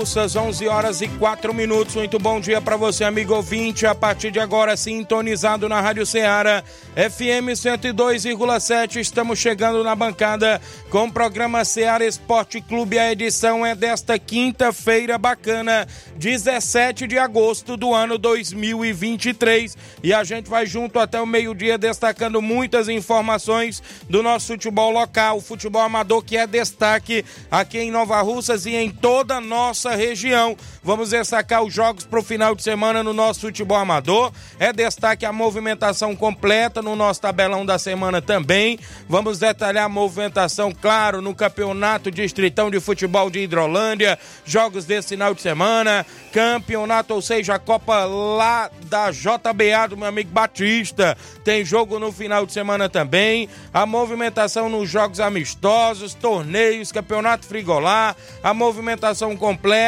Russas, 11 horas e 4 minutos. Muito bom dia para você, amigo ouvinte. A partir de agora, sintonizado na Rádio Ceará, FM 102,7. Estamos chegando na bancada com o programa Ceará Esporte Clube. A edição é desta quinta-feira bacana, 17 de agosto do ano 2023. E a gente vai junto até o meio-dia destacando muitas informações do nosso futebol local, futebol amador que é destaque aqui em Nova Russas e em toda a nossa região. Vamos destacar os jogos para o final de semana no nosso futebol amador. É destaque a movimentação completa no nosso tabelão da semana também. Vamos detalhar a movimentação, claro, no campeonato distritão de futebol de Hidrolândia, jogos desse final de semana, campeonato, ou seja, a Copa lá da JBA do meu amigo Batista. Tem jogo no final de semana também. A movimentação nos jogos amistosos, torneios, campeonato frigolar, a movimentação completa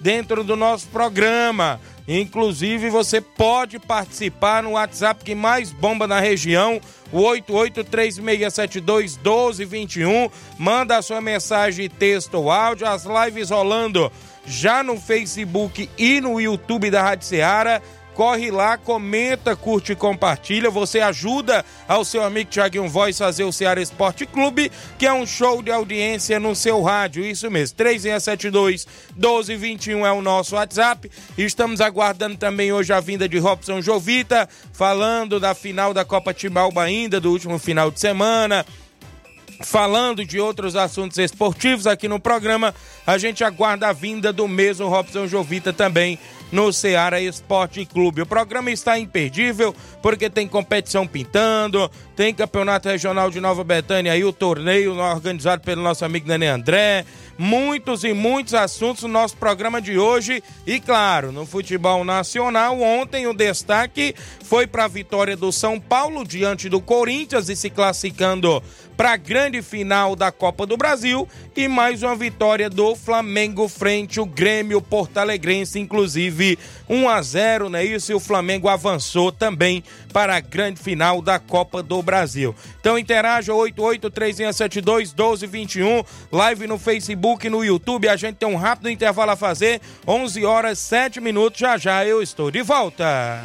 dentro do nosso programa. Inclusive, você pode participar no WhatsApp que mais bomba na região, o 8836721221. Manda a sua mensagem, texto ou áudio. As lives rolando já no Facebook e no YouTube da Rádio Ceará corre lá, comenta, curte e compartilha. Você ajuda ao seu amigo Tiaguinho Voz fazer o Ceará Esporte Clube, que é um show de audiência no seu rádio. Isso mesmo, 3672 1221 é o nosso WhatsApp. Estamos aguardando também hoje a vinda de Robson Jovita, falando da final da Copa Timbalba ainda, do último final de semana falando de outros assuntos esportivos aqui no programa. A gente aguarda a vinda do mesmo Robson Jovita também no Ceará Esporte Clube. O programa está imperdível porque tem competição pintando, tem campeonato regional de Nova Betânia aí, o torneio organizado pelo nosso amigo Nenê André. Muitos e muitos assuntos no nosso programa de hoje. E claro, no futebol nacional, ontem o destaque foi para a vitória do São Paulo diante do Corinthians e se classificando para a grande final da Copa do Brasil e mais uma vitória do Flamengo frente ao Grêmio Portalegrense, inclusive 1 a 0, né? Isso e o Flamengo avançou também para a grande final da Copa do Brasil. Então interaja 8836721221, live no Facebook, no YouTube. A gente tem um rápido intervalo a fazer, 11 horas 7 minutos. Já já eu estou de volta.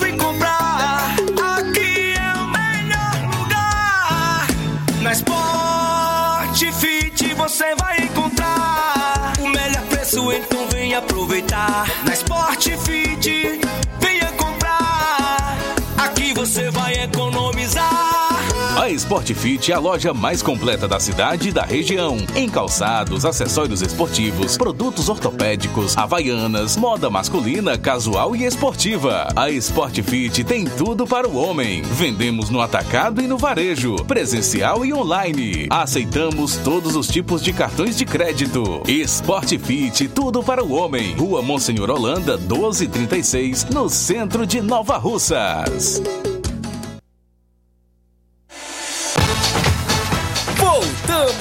aproveitar. Sport Fit é a loja mais completa da cidade e da região. Em calçados, acessórios esportivos, produtos ortopédicos, havaianas, moda masculina, casual e esportiva. A Sport Fit tem tudo para o homem. Vendemos no atacado e no varejo, presencial e online. Aceitamos todos os tipos de cartões de crédito. Sport Fit, tudo para o homem. Rua Monsenhor Holanda, 1236, no centro de Nova Russas.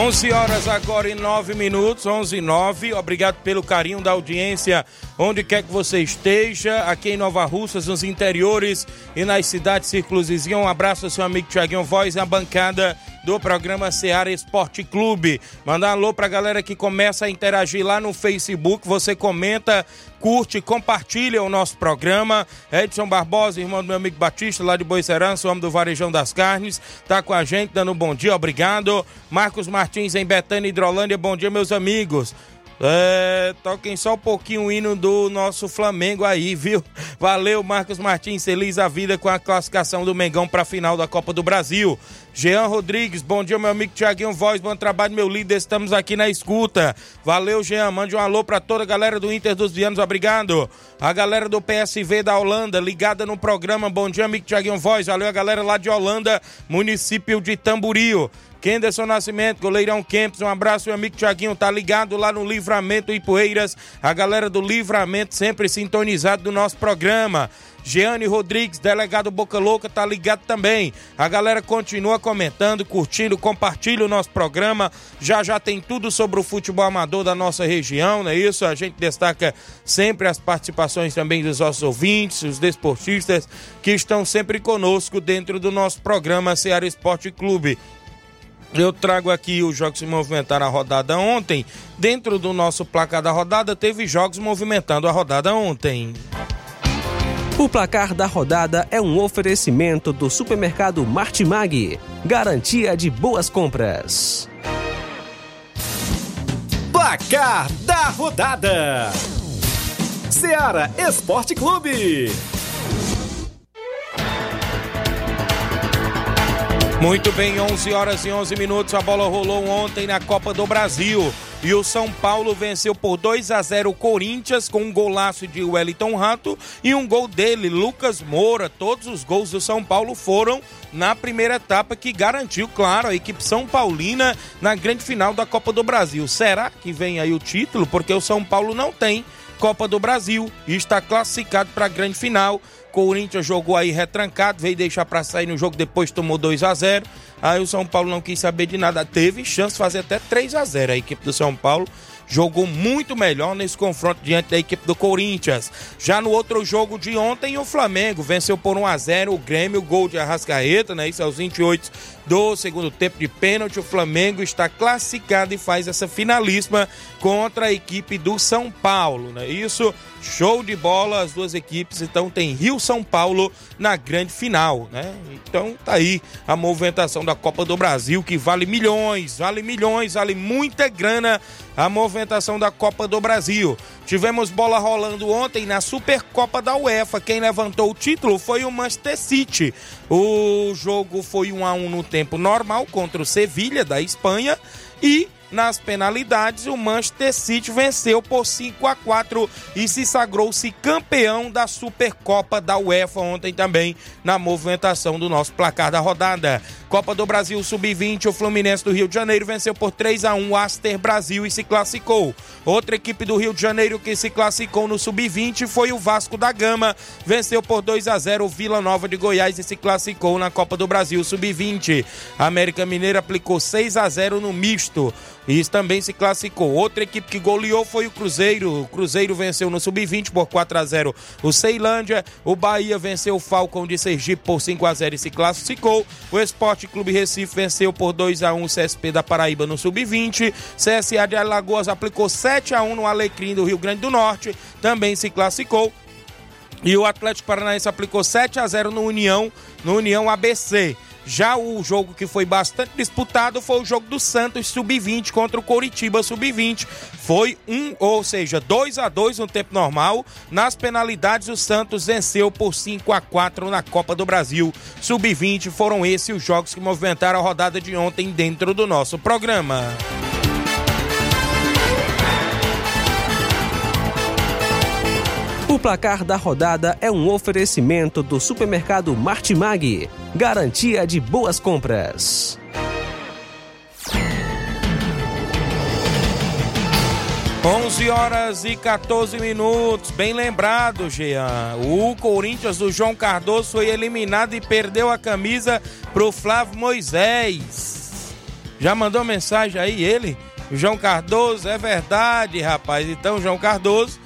11 horas agora e 9 minutos, 11 e 9. Obrigado pelo carinho da audiência, onde quer que você esteja, aqui em Nova Russas, nos interiores e nas cidades círculos vizinhos. Um abraço ao seu amigo Tiaguinho Voz, na bancada do programa Seara Esporte Clube. Mandar um alô pra galera que começa a interagir lá no Facebook. Você comenta, curte, compartilha o nosso programa. Edson Barbosa, irmão do meu amigo Batista, lá de Boicerança, homem do Varejão das Carnes, tá com a gente, dando um bom dia, obrigado. Marcos Martins, em Betânia, Hidrolândia, bom dia, meus amigos. É, toquem só um pouquinho o hino do nosso Flamengo aí, viu? Valeu, Marcos Martins, feliz a vida com a classificação do Mengão para a final da Copa do Brasil. Jean Rodrigues, bom dia, meu amigo Tiaguinho Voz, bom trabalho, meu líder, estamos aqui na escuta. Valeu, Jean, mande um alô para toda a galera do Inter dos Vianos, obrigado. A galera do PSV da Holanda, ligada no programa, bom dia, amigo Tiaguinho Voz, valeu a galera lá de Holanda, município de Tamburio. Kenderson Nascimento, goleirão Kempis, um abraço, meu amigo Tiaguinho, tá ligado lá no Livramento Ipueiras, a galera do Livramento sempre sintonizado do nosso programa. Jeane Rodrigues, delegado Boca Louca, tá ligado também. A galera continua comentando, curtindo, compartilha o nosso programa. Já já tem tudo sobre o futebol amador da nossa região, não é isso? A gente destaca sempre as participações também dos nossos ouvintes, os desportistas que estão sempre conosco dentro do nosso programa Ceará Esporte Clube. Eu trago aqui os jogos que movimentaram a rodada ontem. Dentro do nosso placar da rodada, teve jogos movimentando a rodada ontem. O placar da rodada é um oferecimento do supermercado Martimag. Garantia de boas compras. Placar da rodada: Seara Esporte Clube. Muito bem, 11 horas e 11 minutos. A bola rolou ontem na Copa do Brasil. E o São Paulo venceu por 2 a 0 o Corinthians com um golaço de Wellington Rato e um gol dele, Lucas Moura. Todos os gols do São Paulo foram na primeira etapa que garantiu, claro, a equipe São Paulina na grande final da Copa do Brasil. Será que vem aí o título? Porque o São Paulo não tem Copa do Brasil e está classificado para a grande final. Corinthians jogou aí retrancado, veio deixar para sair no jogo, depois tomou 2 a 0 Aí o São Paulo não quis saber de nada. Teve chance de fazer até 3 a 0 a equipe do São Paulo jogou muito melhor nesse confronto diante da equipe do Corinthians. Já no outro jogo de ontem, o Flamengo venceu por 1 a 0 o Grêmio, gol de Arrascaeta, né? Isso aos 28 do segundo tempo de pênalti. O Flamengo está classificado e faz essa finalíssima contra a equipe do São Paulo, né? Isso, show de bola as duas equipes. Então tem Rio São Paulo na grande final, né? Então tá aí a movimentação da Copa do Brasil que vale milhões, vale milhões, vale muita grana a movimentação da Copa do Brasil. Tivemos bola rolando ontem na Supercopa da UEFA. Quem levantou o título foi o Manchester City. O jogo foi 1 a 1 no tempo normal contra o Sevilha da Espanha e nas penalidades, o Manchester City venceu por 5 a 4 e se sagrou-se campeão da Supercopa da UEFA ontem também na movimentação do nosso placar da rodada. Copa do Brasil Sub-20, o Fluminense do Rio de Janeiro venceu por 3 a 1 o Aster Brasil e se classificou. Outra equipe do Rio de Janeiro que se classificou no Sub-20 foi o Vasco da Gama, venceu por 2 a 0 o Vila Nova de Goiás e se classificou na Copa do Brasil Sub-20. A América Mineira aplicou 6 a 0 no misto. E também se classificou. Outra equipe que goleou foi o Cruzeiro. O Cruzeiro venceu no Sub-20 por 4 a 0 o Ceilândia. O Bahia venceu o Falcão de Sergipe por 5 a 0 e se classificou. O Esporte Clube Recife venceu por 2 a 1 o CSP da Paraíba no Sub-20. CSA de Alagoas aplicou 7 a 1 no Alecrim do Rio Grande do Norte. Também se classificou. E o Atlético Paranaense aplicou 7 a 0 no União, no União ABC. Já o jogo que foi bastante disputado foi o jogo do Santos Sub-20 contra o Coritiba Sub-20. Foi um, ou seja, 2 a 2 no tempo normal. Nas penalidades, o Santos venceu por 5 a 4 na Copa do Brasil. Sub-20 foram esses os jogos que movimentaram a rodada de ontem dentro do nosso programa. Placar da rodada é um oferecimento do supermercado Martimag, garantia de boas compras. Onze horas e 14 minutos, bem lembrado, Jean. O Corinthians do João Cardoso foi eliminado e perdeu a camisa pro Flávio Moisés. Já mandou mensagem aí ele? João Cardoso, é verdade, rapaz. Então, João Cardoso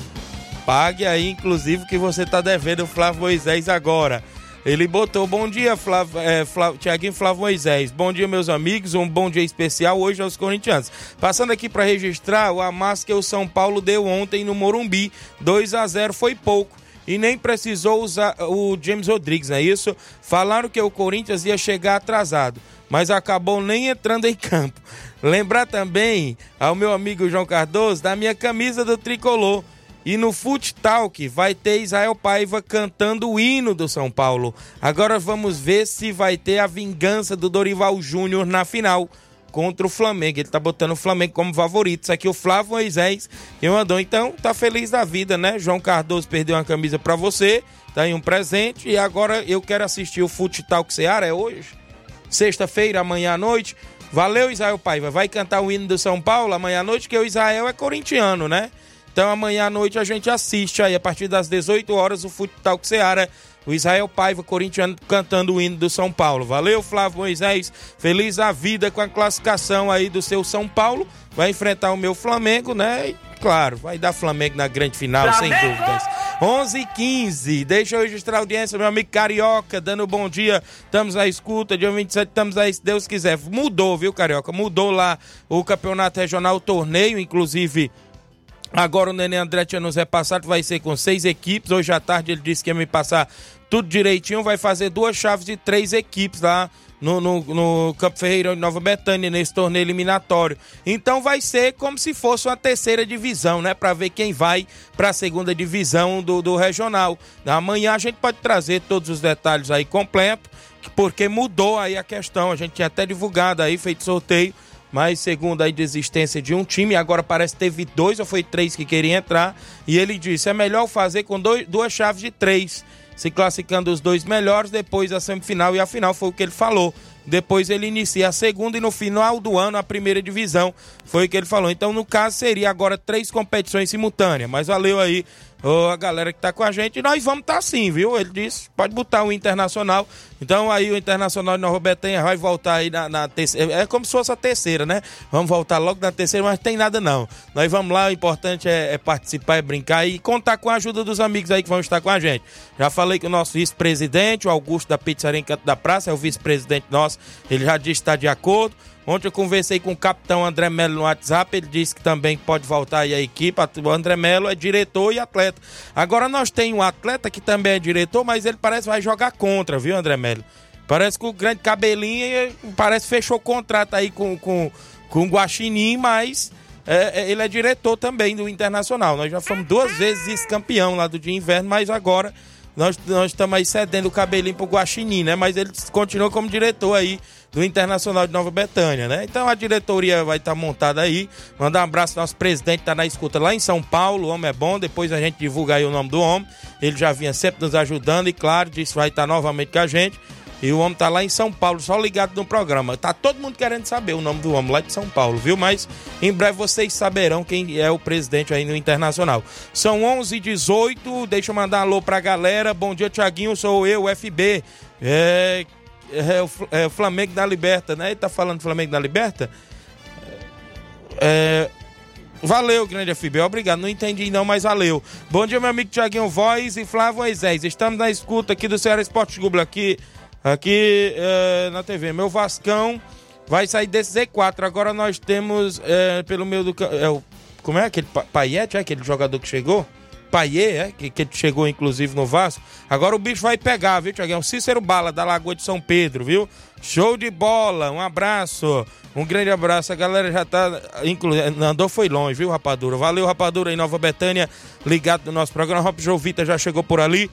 Pague aí, inclusive, que você tá devendo o Flávio Moisés agora. Ele botou bom dia, Flávio, é, Flávio, Tiaguinho Flávio Moisés. Bom dia, meus amigos. Um bom dia especial hoje aos corintianos. Passando aqui para registrar o amasso que o São Paulo deu ontem no Morumbi. 2 a 0 foi pouco. E nem precisou usar o James Rodrigues, não é isso? Falaram que o Corinthians ia chegar atrasado, mas acabou nem entrando em campo. Lembrar também ao meu amigo João Cardoso da minha camisa do tricolor e no Foot Talk vai ter Israel Paiva cantando o hino do São Paulo. Agora vamos ver se vai ter a vingança do Dorival Júnior na final contra o Flamengo. Ele tá botando o Flamengo como favorito. Isso aqui é o Flávio Moisés que mandou. Então tá feliz da vida, né? João Cardoso perdeu uma camisa para você. Tá aí um presente. E agora eu quero assistir o Foot Talk Seara. É hoje? Sexta-feira, amanhã à noite. Valeu, Israel Paiva. Vai cantar o hino do São Paulo amanhã à noite, que o Israel é corintiano, né? Então amanhã à noite a gente assiste aí, a partir das 18 horas, o Futsal Seara. O Israel Paiva, corintiano, cantando o hino do São Paulo. Valeu, Flávio Moisés. Feliz a vida com a classificação aí do seu São Paulo. Vai enfrentar o meu Flamengo, né? E, claro, vai dar Flamengo na grande final, Flamengo! sem dúvidas. 11 e 15. Deixa eu registrar a audiência, meu amigo Carioca, dando bom dia. Estamos à escuta. Dia 27, estamos aí, se Deus quiser. Mudou, viu, Carioca? Mudou lá o campeonato regional, o torneio, inclusive Agora o Nenê André tinha nos repassado, vai ser com seis equipes. Hoje à tarde ele disse que ia me passar tudo direitinho. Vai fazer duas chaves de três equipes lá no, no, no Campo Ferreira de Nova Betânia, nesse torneio eliminatório. Então vai ser como se fosse uma terceira divisão, né? Para ver quem vai para a segunda divisão do, do regional. Amanhã a gente pode trazer todos os detalhes aí completo, porque mudou aí a questão. A gente tinha até divulgado aí, feito sorteio mas segundo a desistência de um time, agora parece que teve dois ou foi três que queriam entrar, e ele disse, é melhor fazer com dois, duas chaves de três, se classificando os dois melhores, depois a semifinal e a final, foi o que ele falou. Depois ele inicia a segunda e no final do ano a primeira divisão, foi o que ele falou. Então, no caso, seria agora três competições simultâneas, mas valeu aí oh, a galera que tá com a gente. Nós vamos estar tá sim, viu? Ele disse, pode botar o Internacional. Então aí o Internacional de Nova vai voltar aí na, na terceira. É como se fosse a terceira, né? Vamos voltar logo na terceira, mas tem nada não. Nós vamos lá, o importante é, é participar, é brincar e contar com a ajuda dos amigos aí que vão estar com a gente. Já falei que o nosso vice-presidente, o Augusto da Pizzaria em Canto da Praça, é o vice-presidente nosso, ele já disse que está de acordo. Ontem eu conversei com o capitão André Melo no WhatsApp, ele disse que também pode voltar aí a equipe. O André Melo é diretor e atleta. Agora nós temos um atleta que também é diretor, mas ele parece que vai jogar contra, viu, André Melo? Parece que o grande cabelinho parece fechou contrato aí com, com, com o Guaxinim, mas é, é, ele é diretor também do Internacional. Nós já fomos duas vezes campeão lá do dia inverno, mas agora nós estamos aí cedendo o cabelinho pro Guaxinim, né? Mas ele continua como diretor aí do Internacional de Nova Betânia, né? Então a diretoria vai estar tá montada aí. Mandar um abraço ao nosso presidente, tá na escuta lá em São Paulo. O homem é bom, depois a gente divulga aí o nome do homem. Ele já vinha sempre nos ajudando e, claro, disse vai estar tá novamente com a gente. E o homem tá lá em São Paulo, só ligado no programa. Tá todo mundo querendo saber o nome do homem lá de São Paulo, viu? Mas em breve vocês saberão quem é o presidente aí no Internacional. São 11 h 18 deixa eu mandar um alô pra galera. Bom dia, Tiaguinho, sou eu, FB. É, é, o, é o Flamengo da Liberta, né? Ele tá falando Flamengo da Liberta? É, Valeu, grande FB. Obrigado. Não entendi não, mas valeu. Bom dia, meu amigo Tiaguinho Voz e Flávio Moisés. Estamos na escuta aqui do Ceará Esporte Clube, aqui aqui é, na TV. Meu Vascão vai sair desse Z4. Agora nós temos é, pelo meio do. É, como é aquele Paiete? É aquele jogador que chegou? Paier, é? que, que chegou inclusive no Vasco. Agora o bicho vai pegar, viu, Tiaguinho? Cícero Bala, da Lagoa de São Pedro, viu? Show de bola, um abraço, um grande abraço. A galera já tá, inclusive, andou foi longe, viu, Rapadura? Valeu, Rapadura, em Nova Betânia, ligado no nosso programa. Rob Jovita já chegou por ali.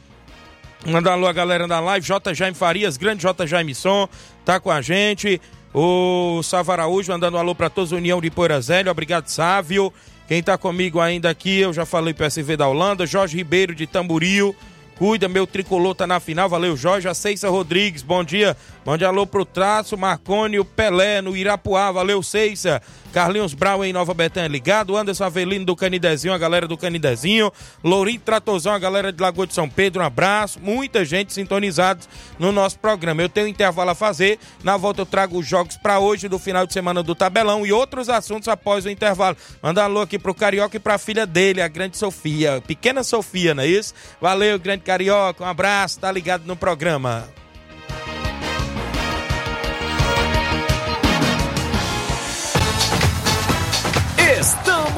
Manda alô a galera da live, J. Jaime Farias, grande J. Jaime Som, tá com a gente. O Sávio Araújo mandando um alô para todos, União de Poeirazélio, obrigado Sávio. Quem tá comigo ainda aqui, eu já falei PSV da Holanda, Jorge Ribeiro de Tamboril. Cuida, meu tricolor tá na final, valeu Jorge. A Ceissa Rodrigues, bom dia. Mande alô pro Traço, Marconi, o Pelé no Irapuá, valeu Ceissa. Carlinhos Brau em Nova Betânia ligado, Anderson Avelino do Canidezinho, a galera do Canidezinho, Lourinho Tratozão, a galera de Lagoa de São Pedro, um abraço, muita gente sintonizada no nosso programa. Eu tenho um intervalo a fazer, na volta eu trago os jogos para hoje do final de semana do tabelão e outros assuntos após o intervalo. Manda alô aqui pro Carioca e pra filha dele, a grande Sofia, pequena Sofia, não é isso? Valeu, grande Carioca, um abraço, tá ligado no programa.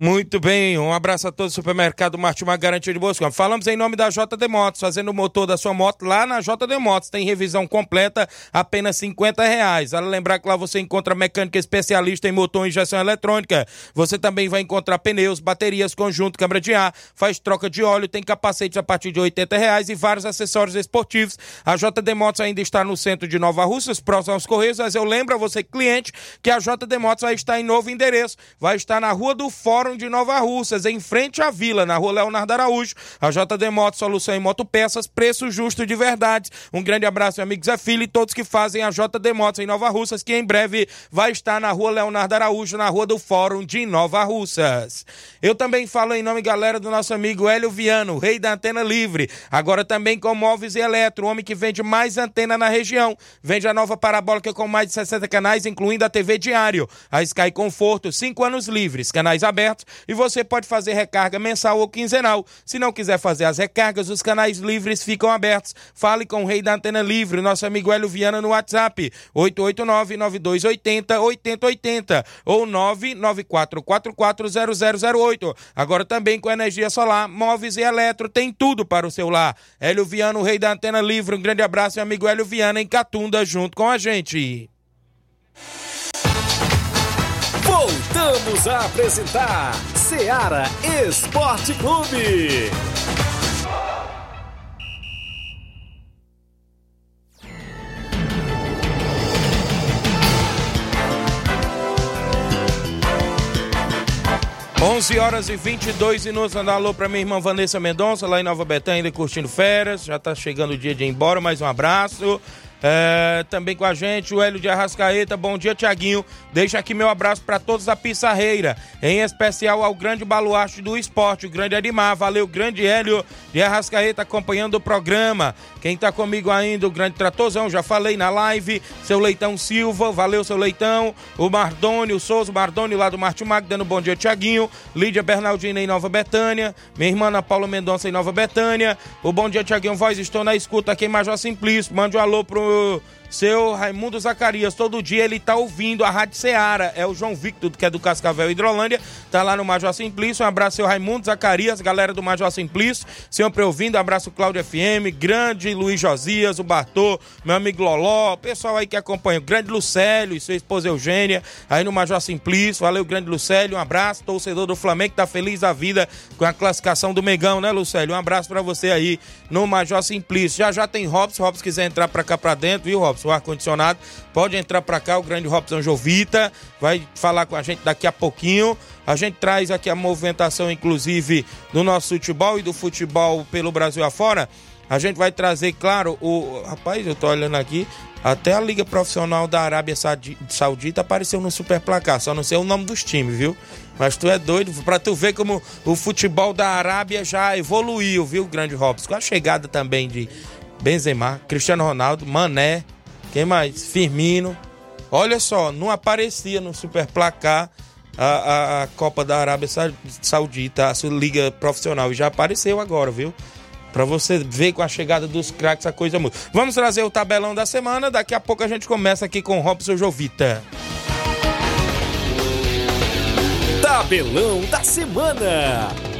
Muito bem, um abraço a todos do supermercado Martimag Garantia de Boas Compras. Falamos em nome da JD Motos, fazendo o motor da sua moto lá na JD Motos. Tem revisão completa, apenas 50 reais. Vale lembrar que lá você encontra mecânica especialista em motor e injeção eletrônica. Você também vai encontrar pneus, baterias, conjunto, câmara de ar, faz troca de óleo, tem capacetes a partir de 80 reais e vários acessórios esportivos. A JD Motos ainda está no centro de Nova Russas, próximo aos Correios, mas eu lembro a você, cliente, que a JD Motos vai estar em novo endereço. Vai estar na Rua do Fórum de Nova Russas, em frente à vila, na rua Leonardo Araújo. A JD Motos, solução em motopeças, preço justo de verdade. Um grande abraço, meu amigo Zé e todos que fazem a JD Motos em Nova Russas, que em breve vai estar na rua Leonardo Araújo, na rua do Fórum de Nova Russas. Eu também falo em nome, galera, do nosso amigo Hélio Viano, rei da antena livre. Agora também com móveis e eletro, o homem que vende mais antena na região. Vende a nova parabólica com mais de 60 canais, incluindo a TV Diário. A Sky Conforto, 5 anos livres, canais abertos e você pode fazer recarga mensal ou quinzenal. Se não quiser fazer as recargas, os canais livres ficam abertos. Fale com o rei da antena livre, nosso amigo Hélio Viana no WhatsApp, 889-9280-8080 ou 994440008. Agora também com energia solar, móveis e eletro, tem tudo para o seu lar. Hélio Viana, o rei da antena livre, um grande abraço, meu amigo Hélio Viana em Catunda, junto com a gente. Voltamos a apresentar Seara Esporte Clube. Onze horas e 22 minutos. Mandar alô pra minha irmã Vanessa Mendonça, lá em Nova Betânia, curtindo férias. Já tá chegando o dia de ir embora, mais um abraço. É, também com a gente o Hélio de Arrascaeta. Bom dia, Tiaguinho. Deixa aqui meu abraço para todos da Pissarreira, em especial ao grande baluarte do esporte, o grande Edmar. Valeu, grande Hélio de Arrascaeta acompanhando o programa. Quem tá comigo ainda, o grande Tratorzão, já falei na live. Seu Leitão Silva, valeu, seu Leitão. O Mardônio Souza, o Mardônio lá do Martimag, dando bom dia, Tiaguinho. Lídia Bernardina em Nova Betânia. Minha irmã Ana Paula Mendonça em Nova Betânia. O bom dia, Tiaguinho Voz, estou na escuta aqui em Major Simplício. Mande um alô pro Valeu! Seu Raimundo Zacarias, todo dia ele tá ouvindo a Rádio Ceará. É o João Victor, que é do Cascavel Hidrolândia, tá lá no Major Simplício. Um abraço, seu Raimundo Zacarias, galera do Major Simplício, sempre ouvindo. Um abraço, Cláudio FM, grande Luiz Josias, o Bartô, meu amigo Loló, pessoal aí que acompanha, o grande Lucélio e sua esposa Eugênia, aí no Major Simplício. Valeu, grande Lucélio, um abraço, torcedor do Flamengo, que tá feliz da vida com a classificação do Megão, né, Lucélio? Um abraço para você aí no Major Simplício. Já já tem Robson, Robson quiser entrar pra cá pra dentro, viu, Robson? Seu ar-condicionado, pode entrar para cá, o grande Robson Jovita vai falar com a gente daqui a pouquinho. A gente traz aqui a movimentação, inclusive, do nosso futebol e do futebol pelo Brasil afora. A gente vai trazer, claro, o. Rapaz, eu tô olhando aqui. Até a Liga Profissional da Arábia Saudita apareceu no Super Placar. Só não sei o nome dos times, viu? Mas tu é doido pra tu ver como o futebol da Arábia já evoluiu, viu, grande Robson? Com a chegada também de Benzema, Cristiano Ronaldo, Mané, quem mais? Firmino. Olha só, não aparecia no Super Placar a, a, a Copa da Arábia Saudita, a Liga Profissional. E já apareceu agora, viu? Para você ver com a chegada dos craques a coisa muda. Vamos trazer o tabelão da semana. Daqui a pouco a gente começa aqui com Robson Jovita. Tabelão da semana.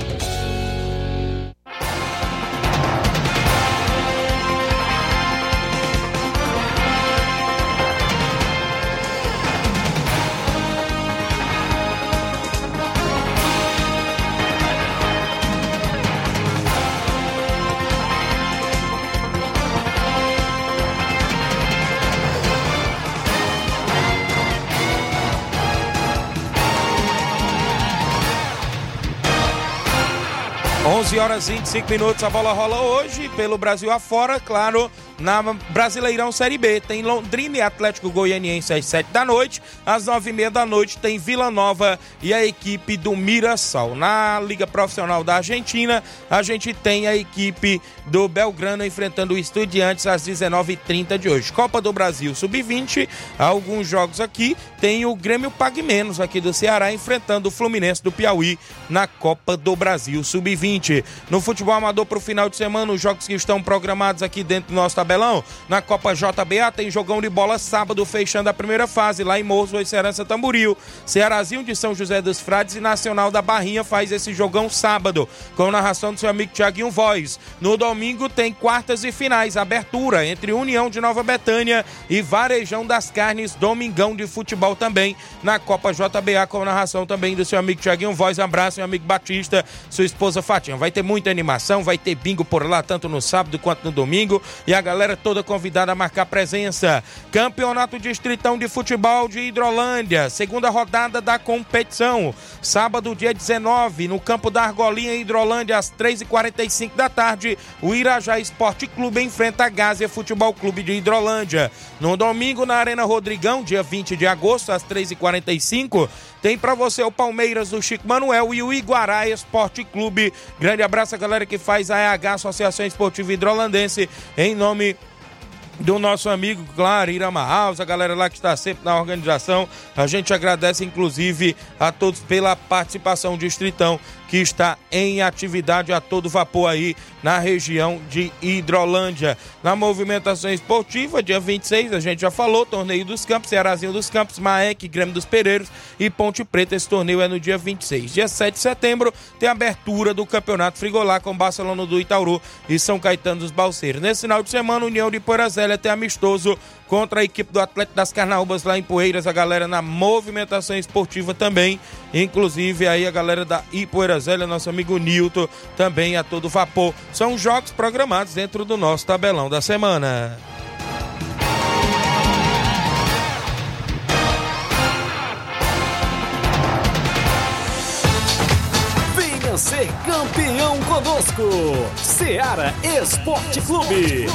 11 horas e 25 minutos, a bola rola hoje pelo Brasil afora, claro, na Brasileirão Série B. Tem Londrina e Atlético Goianiense às 7 da noite. Às 9 e meia da noite tem Vila Nova e a equipe do Mirassol. Na Liga Profissional da Argentina, a gente tem a equipe do Belgrano enfrentando o Estudiantes às 19h30 de hoje. Copa do Brasil Sub-20, alguns jogos aqui. Tem o Grêmio Pague Menos aqui do Ceará enfrentando o Fluminense do Piauí na Copa do Brasil Sub-20. No futebol amador para o final de semana, os jogos que estão programados aqui dentro do nosso tabelão. Na Copa JBA tem jogão de bola sábado, fechando a primeira fase lá em Morro e Serança Tamboril. Cearazinho de São José dos Frades e Nacional da Barrinha faz esse jogão sábado, com narração do seu amigo Tiaguinho Voz. No domingo tem quartas e finais, abertura entre União de Nova Betânia e Varejão das Carnes, domingão de futebol também na Copa JBA, com narração também do seu amigo Tiaguinho Voz. Abraço, meu amigo Batista, sua esposa Fatinha. Vai ter muita animação, vai ter bingo por lá, tanto no sábado quanto no domingo. E a galera galera toda convidada a marcar presença. Campeonato Distritão de Futebol de Hidrolândia, segunda rodada da competição. Sábado, dia 19, no campo da Argolinha, Hidrolândia, às 3h45 da tarde, o Irajá Esporte Clube enfrenta a Gásia Futebol Clube de Hidrolândia. No domingo, na Arena Rodrigão, dia 20 de agosto, às 3h45, tem para você o Palmeiras do Chico Manuel e o Iguará Esporte Clube. Grande abraço a galera que faz a EH, Associação Esportiva Hidrolandense, em nome do nosso amigo, claro, Irama House, a galera lá que está sempre na organização. A gente agradece, inclusive, a todos pela participação, Distritão que está em atividade a todo vapor aí na região de Hidrolândia. Na movimentação esportiva, dia 26, a gente já falou, torneio dos campos, Cearazinho dos Campos, Maek, Grêmio dos Pereiros e Ponte Preta. Esse torneio é no dia 26. Dia 7 de setembro tem a abertura do Campeonato Frigolá com Barcelona do Itauru e São Caetano dos Balseiros. Nesse final de semana, União de Porazélia tem amistoso contra a equipe do Atlético das Carnaúbas lá em Poeiras, a galera na movimentação esportiva também, inclusive aí a galera da Ipoeirazélia, nosso amigo Nilton, também a todo vapor. São jogos programados dentro do nosso tabelão da semana. Venha ser campeão conosco, Seara Esporte Clube.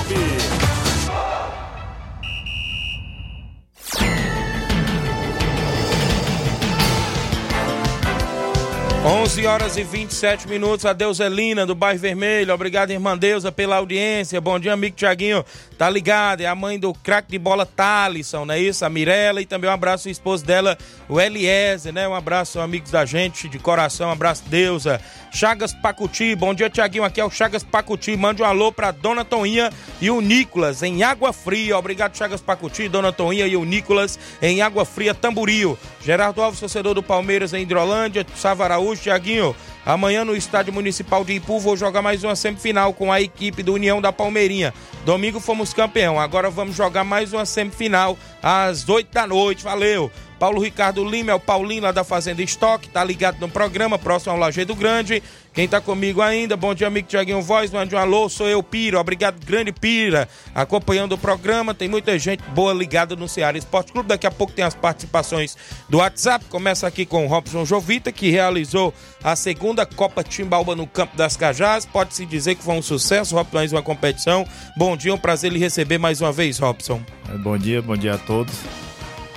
11 horas e 27 minutos. A Deuselina do Bairro Vermelho. Obrigado, irmã Deusa, pela audiência. Bom dia, amigo Tiaguinho. Tá ligado? É a mãe do craque de bola Talisson, não é isso? A Mirella e também um abraço ao esposo dela, o Eliezer, né? Um abraço, amigos da gente, de coração. Um abraço, Deusa. Chagas Pacuti. Bom dia, Tiaguinho. Aqui é o Chagas Pacuti. Mande um alô pra Dona Toninha e o Nicolas em Água Fria. Obrigado, Chagas Pacuti, Dona Toninha e o Nicolas em Água Fria, Tamburio. Gerardo Alves, torcedor do Palmeiras em Hidrolândia. Savaraújo Araújo, Tiaguinho. Amanhã no Estádio Municipal de Ipu vou jogar mais uma semifinal com a equipe do União da Palmeirinha. Domingo fomos campeão, agora vamos jogar mais uma semifinal às 8 da noite. Valeu! Paulo Ricardo Lima é o Paulinho lá da Fazenda Estoque, tá ligado no programa, próximo ao Lajeado Grande. Quem tá comigo ainda, bom dia, amigo Tiaguinho Voz, mande um alô, sou eu, Pira. Obrigado, grande Pira, acompanhando o programa. Tem muita gente boa ligada no Ceará Esporte Clube. Daqui a pouco tem as participações do WhatsApp. Começa aqui com o Robson Jovita, que realizou a segunda Copa Timbaúba no Campo das Cajás. Pode-se dizer que foi um sucesso, Robson, mais uma competição. Bom dia, um prazer lhe receber mais uma vez, Robson. É, bom dia, bom dia a todos.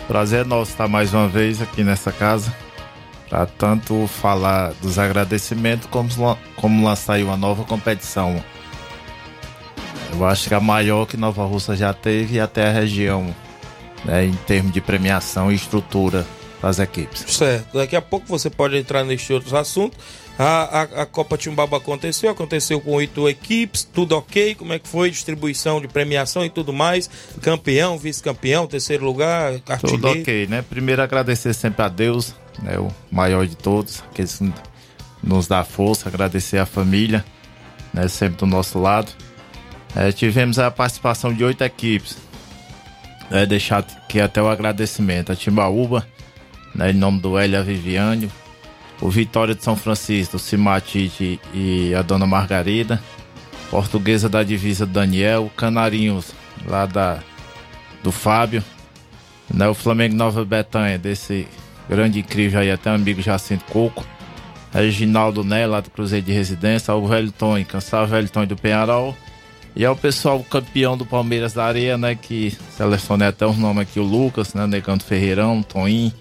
Prazer nosso estar mais uma vez aqui nessa casa para tanto falar dos agradecimentos como, como lançar uma nova competição. Eu acho que a maior que Nova Russa já teve e até a região, né, em termos de premiação e estrutura das equipes. Certo, daqui a pouco você pode entrar nestes outros assuntos. A, a, a Copa Timbaba aconteceu, aconteceu com oito equipes, tudo ok. Como é que foi? Distribuição de premiação e tudo mais. Campeão, vice-campeão, terceiro lugar, artilheiro. Tudo ok, né? Primeiro agradecer sempre a Deus, né? O maior de todos, que nos dá força, agradecer a família, né? Sempre do nosso lado. É, tivemos a participação de oito equipes. É, deixar aqui até o agradecimento a Timbaúba, né, em nome do Elia Viviane, o Vitória de São Francisco, o Cimatite e a Dona Margarida, Portuguesa da Divisa Daniel, Canarinhos lá da do Fábio, né, o Flamengo Nova Betânia, desse grande incrível aí, até o amigo Jacinto Coco, Reginaldo Né, lá do Cruzeiro de Residência, o Cansar Velho Tony do Penharol, e é o pessoal campeão do Palmeiras da Areia, né, que selecionei até os nomes aqui, o Lucas, né, Negando Ferreirão, Toim,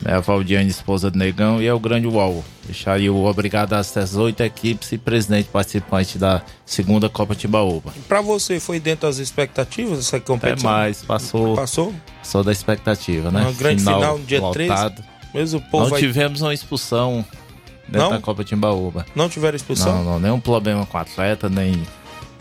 né, a Valdiane, esposa do Negão, e é o grande UOL. Deixaria o obrigado às oito equipes e presidente participante da segunda Copa Timbaúba. Para você, foi dentro das expectativas essa competição? É mais, passou. Passou? Passou da expectativa, né? Uma grande final, final no dia lotado. 13. Mesmo o povo Não vai... tivemos uma expulsão dentro não? da Copa Timbaúba. Não tiveram expulsão? Não, não, nenhum problema com o atleta, nem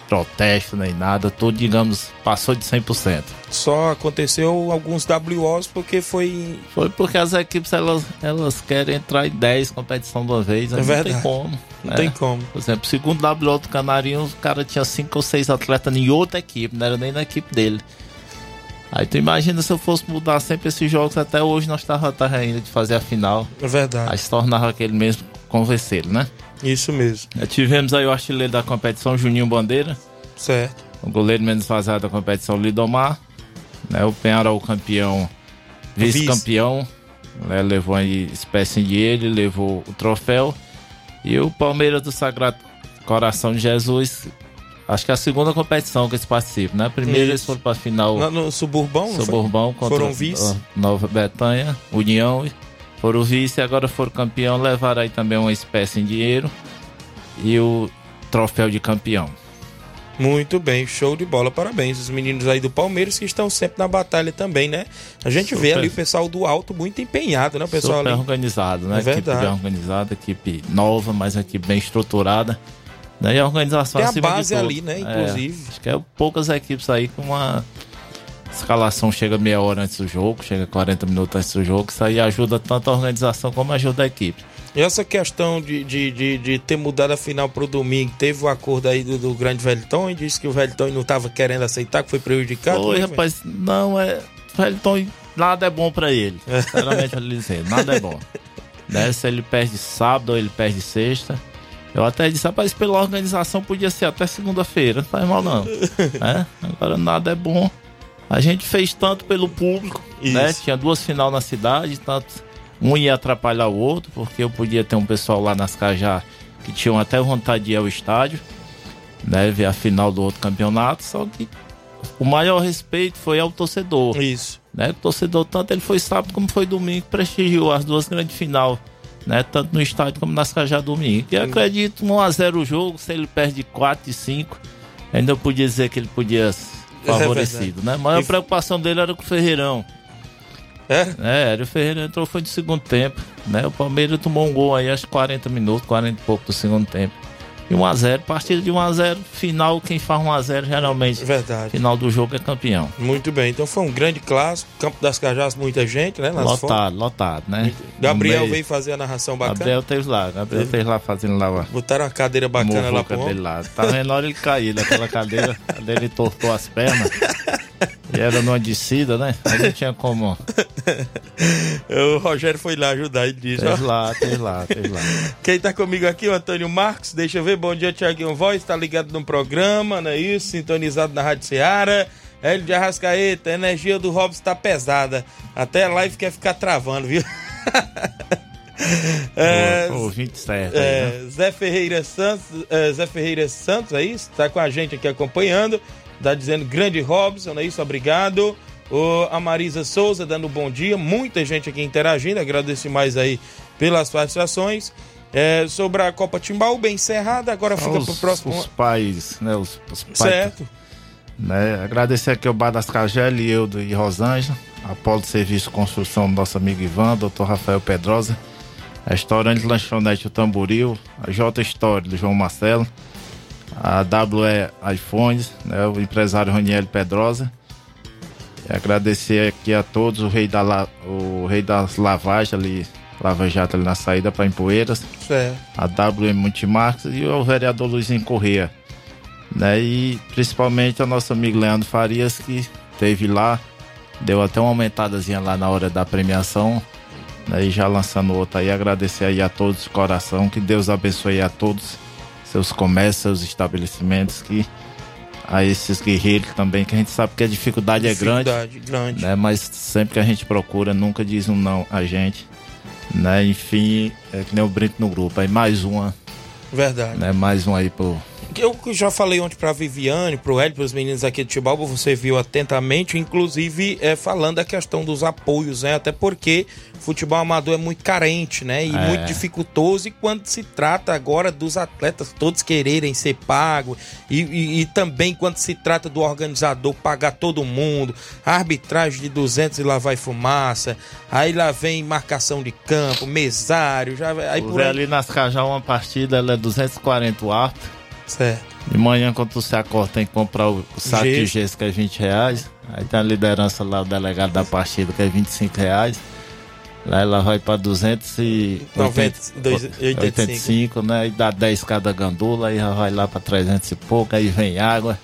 protesto nem nada, tudo, digamos, passou de 100%. Só aconteceu alguns WOs porque foi. Foi porque as equipes elas, elas querem entrar em 10 competição de uma vez, é não verdade. tem como. Não é. tem como. Por exemplo, segundo WO do Canarinho, o cara tinha 5 ou 6 atletas em outra equipe, não era nem na equipe dele. Aí tu imagina se eu fosse mudar sempre esses jogos, até hoje nós estávamos ainda de fazer a final. É verdade. Aí se tornava aquele mesmo convencer, né? Isso mesmo. Já tivemos aí o artilheiro da competição, Juninho Bandeira. Certo. O goleiro menos vazado da competição, Lidomar. Né, o Penharol campeão, vice-campeão. Né, levou aí espécie de ele, levou o troféu. E o Palmeiras do Sagrado Coração de Jesus, acho que é a segunda competição que eles participam, né? Primeiro Isso. eles foram para a final. No, no Suburbão? Suburbão contra foram vice. Nova Betânia, União. Foram vice e agora foram campeão. Levaram aí também uma espécie em dinheiro e o troféu de campeão. Muito bem, show de bola, parabéns. Os meninos aí do Palmeiras que estão sempre na batalha também, né? A gente Super. vê ali o pessoal do alto muito empenhado, né? O pessoal Super ali... organizado, né? É equipe bem organizada, equipe nova, mas equipe bem estruturada. Daí a organização Tem a base ali, né? Inclusive. É, acho que é poucas equipes aí com uma escalação chega meia hora antes do jogo, chega 40 minutos antes do jogo. Isso aí ajuda tanto a organização como ajuda a equipe. E essa questão de, de, de, de ter mudado a final para o domingo, teve o um acordo aí do, do grande Velton e disse que o Velton não estava querendo aceitar, que foi prejudicado? Oi, rapaz, não, é. Velton, nada é bom para ele. Sinceramente, eu lhe dizer, nada é bom. né? Se ele perde sábado ou ele perde sexta. Eu até disse, rapaz, pela organização podia ser até segunda-feira, não faz mal não. é? Agora nada é bom. A gente fez tanto pelo público, né? Isso. né? Tinha duas final na cidade, tanto um ia atrapalhar o outro, porque eu podia ter um pessoal lá nas Cajá que tinham até vontade de ir ao estádio, né, ver a final do outro campeonato, só que o maior respeito foi ao torcedor. Isso. Né? O torcedor, tanto ele foi sábado como foi domingo, prestigiou as duas grandes final, né? Tanto no estádio como nas Cajá domingo. E acredito, 1x0 o jogo, se ele perde 4 e 5, ainda eu podia dizer que ele podia favorecido, é né? A maior e... preocupação dele era com o Ferreirão. É? É, Hélio Ferreira entrou foi de segundo tempo, né? O Palmeiras tomou um gol aí, acho que 40 minutos, 40 e pouco do segundo tempo. E 1x0, partida de 1x0, final, quem faz 1x0 geralmente. Verdade. Final do jogo é campeão. Muito bem, então foi um grande clássico. Campo das Cajás, muita gente, né? lotado, lotado, né? Gabriel veio fazer a narração bacana. Gabriel teve lá, Gabriel teve lá fazendo lá. Botaram uma cadeira bacana lá pro dele lá. Tá vendo hora ele cair daquela cadeira, a dele tortou as pernas. E era numa descida, né? Aí não tinha como o Rogério foi lá ajudar, disse. Teve ó. lá, teve lá, teve lá. Quem tá comigo aqui é o Antônio Marcos. Deixa eu ver. Bom dia, Tiaguinho Voz. Tá ligado no programa, não é isso? Sintonizado na Rádio Seara. Hélio de Arrascaeta, a energia do Robson tá pesada. Até a live quer ficar travando, viu? É, O, o 27 aí, é, né? Zé Ferreira Santos, é, Zé Ferreira Santos, é isso? Tá com a gente aqui acompanhando. Tá dizendo grande Robson, é isso? Obrigado. O, a Marisa Souza dando bom dia. Muita gente aqui interagindo. Agradeço mais aí pelas participações. É, sobre a Copa Timbaúba encerrada, agora fica os, pro próximo. Os pais, né? Os, os pais, certo. Né? Agradecer aqui ao Bar das Cagel, Eudo e Rosângela, Apolo Serviço de Construção do nosso amigo Ivan, Dr. Rafael Pedrosa, Restaurante Lanchonete O Tamboril, a J Store do João Marcelo, a WE iPhones, né? o empresário Raniel Pedrosa. E agradecer aqui a todos, o rei, da, la- o rei das lavagens ali, Lava Jato ali na saída para Empoeiras a WM Multimarcas e o vereador Luizinho Corrêa. Né? E principalmente o nosso amigo Leandro Farias, que esteve lá, deu até uma aumentadazinha lá na hora da premiação. Né? E já lançando outra aí, agradecer aí a todos de coração, que Deus abençoe a todos, seus comércios, seus estabelecimentos, que a esses guerreiros também, que a gente sabe que a dificuldade, é grande Dificuldade grande. né? Mas sempre que a gente procura, nunca diz um não a gente, né? Enfim, é que nem o Brito no grupo. Aí mais uma, Verdade. né? Mais um aí pro. Eu já falei ontem pra Viviane, pro Hélio, pros meninos aqui de Tibalba, você viu atentamente, inclusive é, falando da questão dos apoios, né? Até porque futebol amador é muito carente, né? E É. muito dificultoso. E quando se trata agora dos atletas todos quererem ser pagos, e, e- e também quando se trata do organizador pagar todo mundo, arbitragem de 200 e lá vai fumaça, aí lá vem marcação de campo, mesário, já aí O por aí. ali nas Cajal, uma partida, ela é 240 o árbitro. Certo. De manhã, quando você acorda, tem que comprar o, saco de Gesso. que é 20 reais. Aí tem a liderança lá, o delegado da partida, que é 25 reais. Lá ela vai pra 285, 85, né? Aí dá 10 cada gandula, aí já vai lá pra 300 e pouco, aí vem água.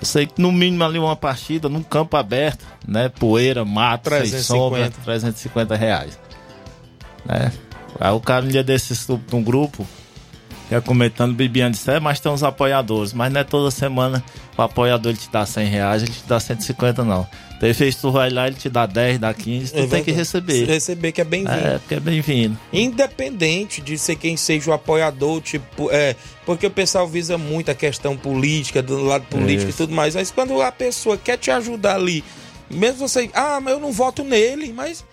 Eu sei que no mínimo ali uma partida, num campo aberto, né? Poeira, mato, sem 350. sombra, 350 reais. Né? Aí o cara um dia desses num grupo, ia comentando, Bibiane disse, é, mas tem uns apoiadores, mas não é toda semana o apoiador ele te dá 100 reais, ele te dá 150 não. Tem vez que tu vai lá, ele te dá 10, dá 15, tu É tem que receber. Receber que é bem-vindo. É, porque é bem-vindo. Independente de ser quem seja o apoiador, tipo, é, porque o pessoal visa muito a questão política, do lado político Isso. e tudo mais, mas quando a pessoa quer te ajudar ali, mesmo você, ah, mas eu não voto nele, mas,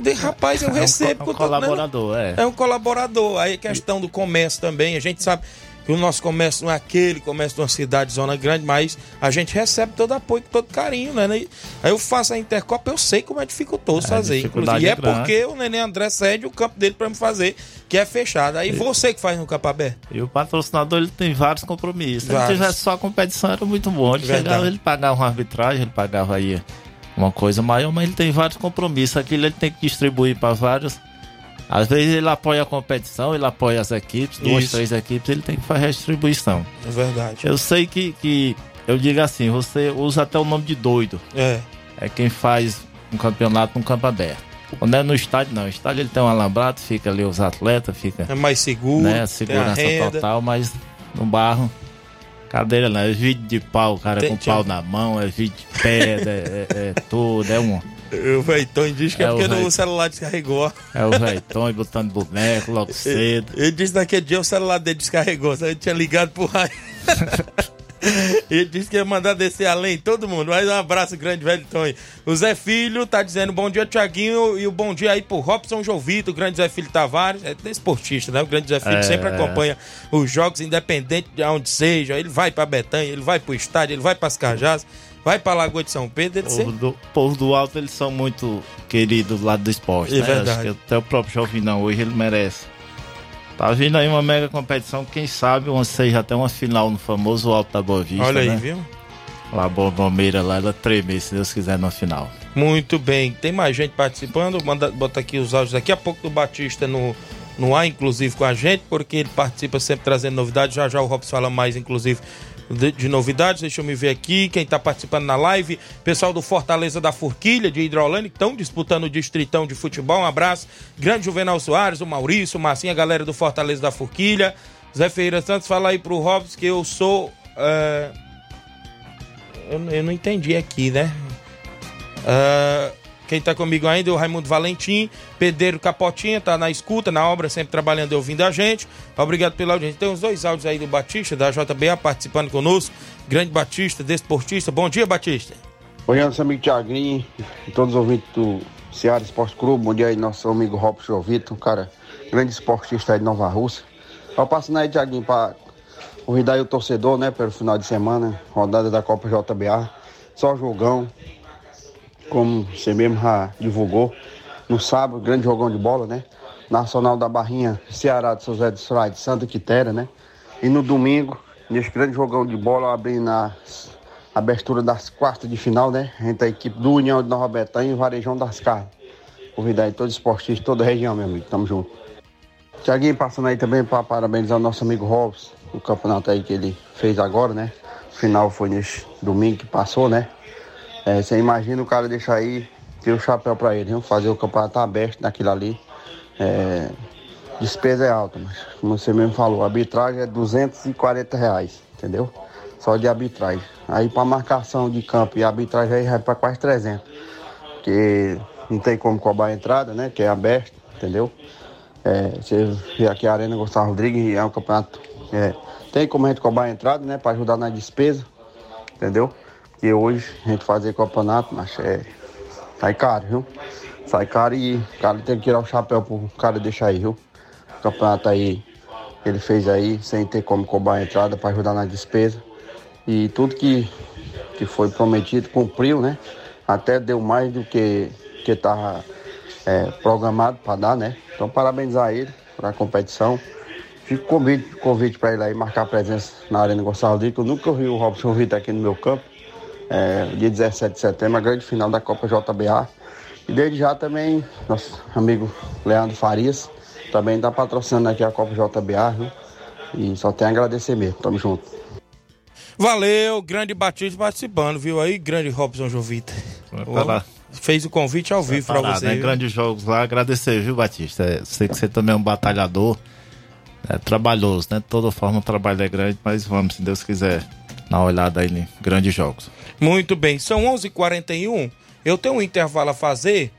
de- rapaz, eu É um recebo. co- que eu um colaborador, é. É um colaborador. Aí a questão do comércio também, a gente sabe que o nosso comércio não é aquele comércio de uma cidade, zona grande, mas a gente recebe todo apoio, todo carinho, né? Aí eu faço a Intercopa, eu sei como é dificultoso É, fazer. E é é grande. porque o Nenê André cede o campo dele pra me fazer, que é fechado. Aí você que faz no campo aberto. E o patrocinador ele tem vários compromissos. Se Vários. tivesse só a competição, era muito bom. Ele Verdade. chegava, ele pagava uma arbitragem, ele pagava aí uma coisa maior, mas ele tem vários compromissos. Aquilo ele tem que distribuir para vários. Às vezes ele apoia a competição, ele apoia as equipes, duas, Isso. três equipes, ele tem que fazer a distribuição. É verdade. Eu sei que, que eu digo assim, você usa até o nome de doido. É. É quem faz um campeonato num campo aberto. Quando é no estádio, não. O estádio ele tem um alambrado, fica ali os atletas, fica É mais seguro, né? Segurança total, mas no barro, cadeira não, é vídeo de pau, o cara Tem- com tinha- pau na mão, é vídeo de pedra, é, é, é tudo, é um. O Veitão diz que é, É, o porque Veit- o celular descarregou. É o velhão botando boneco logo cedo. Ele disse naquele dia o celular dele descarregou, ele tinha ligado pro raio. Ele disse que ia mandar descer além todo mundo. Mas um abraço grande, velho Tonho. O Zé Filho tá dizendo bom dia, Tiaguinho. E o bom dia aí pro Robson Jovito, o grande Zé Filho Tavares. É esportista, né? O grande Zé Filho É. sempre acompanha os jogos, independente de onde seja. Ele vai pra Betanha, ele vai pro estádio, ele vai pras Cajás, vai pra Lagoa de São Pedro. Ele povo do, povo do alto, eles são muito queridos lá do esporte. É né? verdade. Até o próprio Jovinão hoje ele merece. Tá vindo aí uma mega competição, quem sabe uma, seja até uma final no famoso Alto da Boa Vista. Olha aí, né? viu? Lá a bombeira lá, ela tremer, se Deus quiser, na final. Muito bem, tem mais gente participando. Manda botar aqui os áudios daqui a pouco do Batista no, no ar, inclusive com a gente, porque ele participa sempre trazendo novidades. Já já o Robson fala mais, inclusive, de, de novidades. Deixa eu me ver aqui quem está participando na live. Pessoal do Fortaleza da Forquilha, de Hidrolândia, que estão disputando o Distritão de Futebol. Um abraço. Grande Juvenal Soares, o Maurício, o Marcinho, a galera do Fortaleza da Forquilha. Zé Ferreira Santos, fala aí pro Robson que eu sou. é, Eu, eu não entendi aqui, né? Ah, quem tá comigo ainda é o Raimundo Valentim, Pedreiro Capotinha, tá na escuta, na obra, sempre trabalhando e ouvindo a gente. Obrigado pela audiência. Tem os dois áudios aí do Batista, da JBA, participando conosco. Grande Batista, desportista. Bom dia, Batista. Bom dia, nosso amigo Tiaguinho e todos os ouvintes do Ceará Esporte Clube. Bom dia aí, nosso amigo Robson Vitor, um cara, grande esportista aí de Nova Rússia. Eu passando aí, Tiaguinho, para convidar aí o torcedor, né, pelo final de semana, rodada da Copa JBA. Só jogão, como você mesmo já divulgou. No sábado, grande jogão de bola, né? Nacional da Barrinha, Ceará de São José dos Frais, de Santa Quitéria, né? E no domingo, nesse grande jogão de bola, abrindo a abertura das quartas de final, né? Entre a equipe do União de Nova Betânia e o Varejão das Carnes. Convidar aí todos os esportistas, toda a região, meu amigo. Tamo junto. Tiaguinho passando aí também para parabenizar o nosso amigo Robson, o campeonato aí que ele fez agora, né? O final foi nesse domingo que passou, né? É, você imagina o cara deixar aí, ter o chapéu para ele, viu? fazer o campeonato aberto naquilo ali. É, despesa é alta, mas como você mesmo falou, a arbitragem é 240 reais, entendeu? Só de arbitragem. Aí para marcação de campo e arbitragem aí vai para quase 300. Porque não tem como cobrar a entrada, né? Que é aberto, entendeu? É, você vê aqui a Arena Gustavo Rodrigues é um campeonato. é, tem como a gente cobrar a entrada, né? Para ajudar na despesa, entendeu? E hoje a gente fazer campeonato, mas é. Sai caro, viu? Sai caro e o cara tem que tirar o chapéu pro cara deixar aí, viu? O campeonato aí, ele fez aí, sem ter como cobrar a entrada para ajudar na despesa. E tudo que, que foi prometido cumpriu, né? Até deu mais do que que tava é, programado para dar, né? Então parabenizar ele pela competição. Fico convite, convite para ele aí marcar presença na Arena Gonçalo Rodrigues, que eu nunca vi o Robson Vitor aqui no meu campo. É, dia 17 de setembro, a grande final da Copa JBA. E desde já também, nosso amigo Leandro Farias também está patrocinando aqui a Copa JBA, viu? E só tem a agradecer mesmo. Tamo junto. Valeu, grande Batista participando, viu aí? Grande Robson Jovita. Vai lá. Fez o convite ao vivo para você. né? Grandes jogos lá, agradecer, viu, Batista? É, sei que você também é um batalhador, é trabalhoso, né? De toda forma o trabalho é grande, mas vamos, se Deus quiser, uma olhada aí em grandes jogos. Muito bem, são 11:41. h 41 Eu tenho um intervalo a fazer.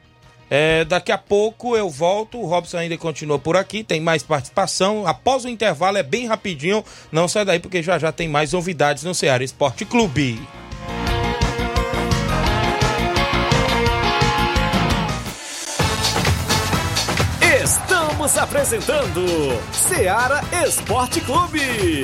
É, daqui a pouco eu volto. O Robson ainda continua por aqui. Tem mais participação. Após o intervalo, é bem rapidinho. Não sai daí, porque já já tem mais novidades no Ceará Esporte Clube. Estamos apresentando Seara Esporte Clube.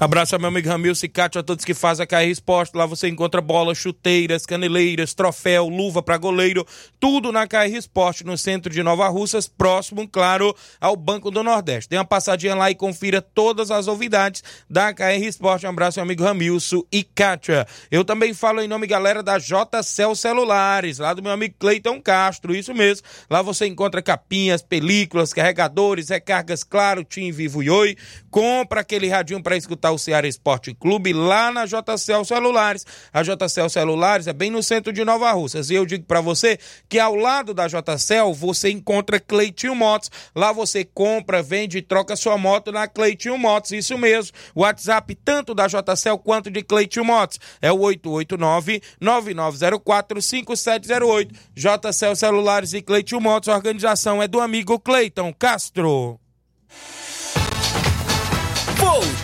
Abraço ao meu amigo Ramil Cicate, a todos que fazem a KR Esporte. Lá você encontra bolas, chuteiras, caneleiras, troféu, luva para goleiro, tudo na KR Esporte, no centro de Nova Russas, próximo, claro, ao Banco do Nordeste. Dê uma passadinha lá e confira todas as novidades da KR Esporte. Um abraço meu amigo Ramilson e Kátia. Eu também falo em nome, galera, da JCL Celulares, lá do meu amigo Cleiton Castro, isso mesmo. Lá você encontra capinhas, películas, carregadores, recargas, claro, Tim Vivo e Oi. Compra aquele radinho para escutar o Ceará Esporte Clube lá na JCL Celulares. A JCL Celulares é bem no centro de Nova Russas. E eu digo para você que ao lado da JCL você encontra Cleitinho Motos. Lá você compra, vende e troca sua moto na Cleitinho Motos. Isso mesmo. O WhatsApp tanto da JCL quanto de Cleitinho Motos é o 889-9904-5708. JCL Celulares e Cleitinho Motos. A organização é do amigo Cleiton Castro.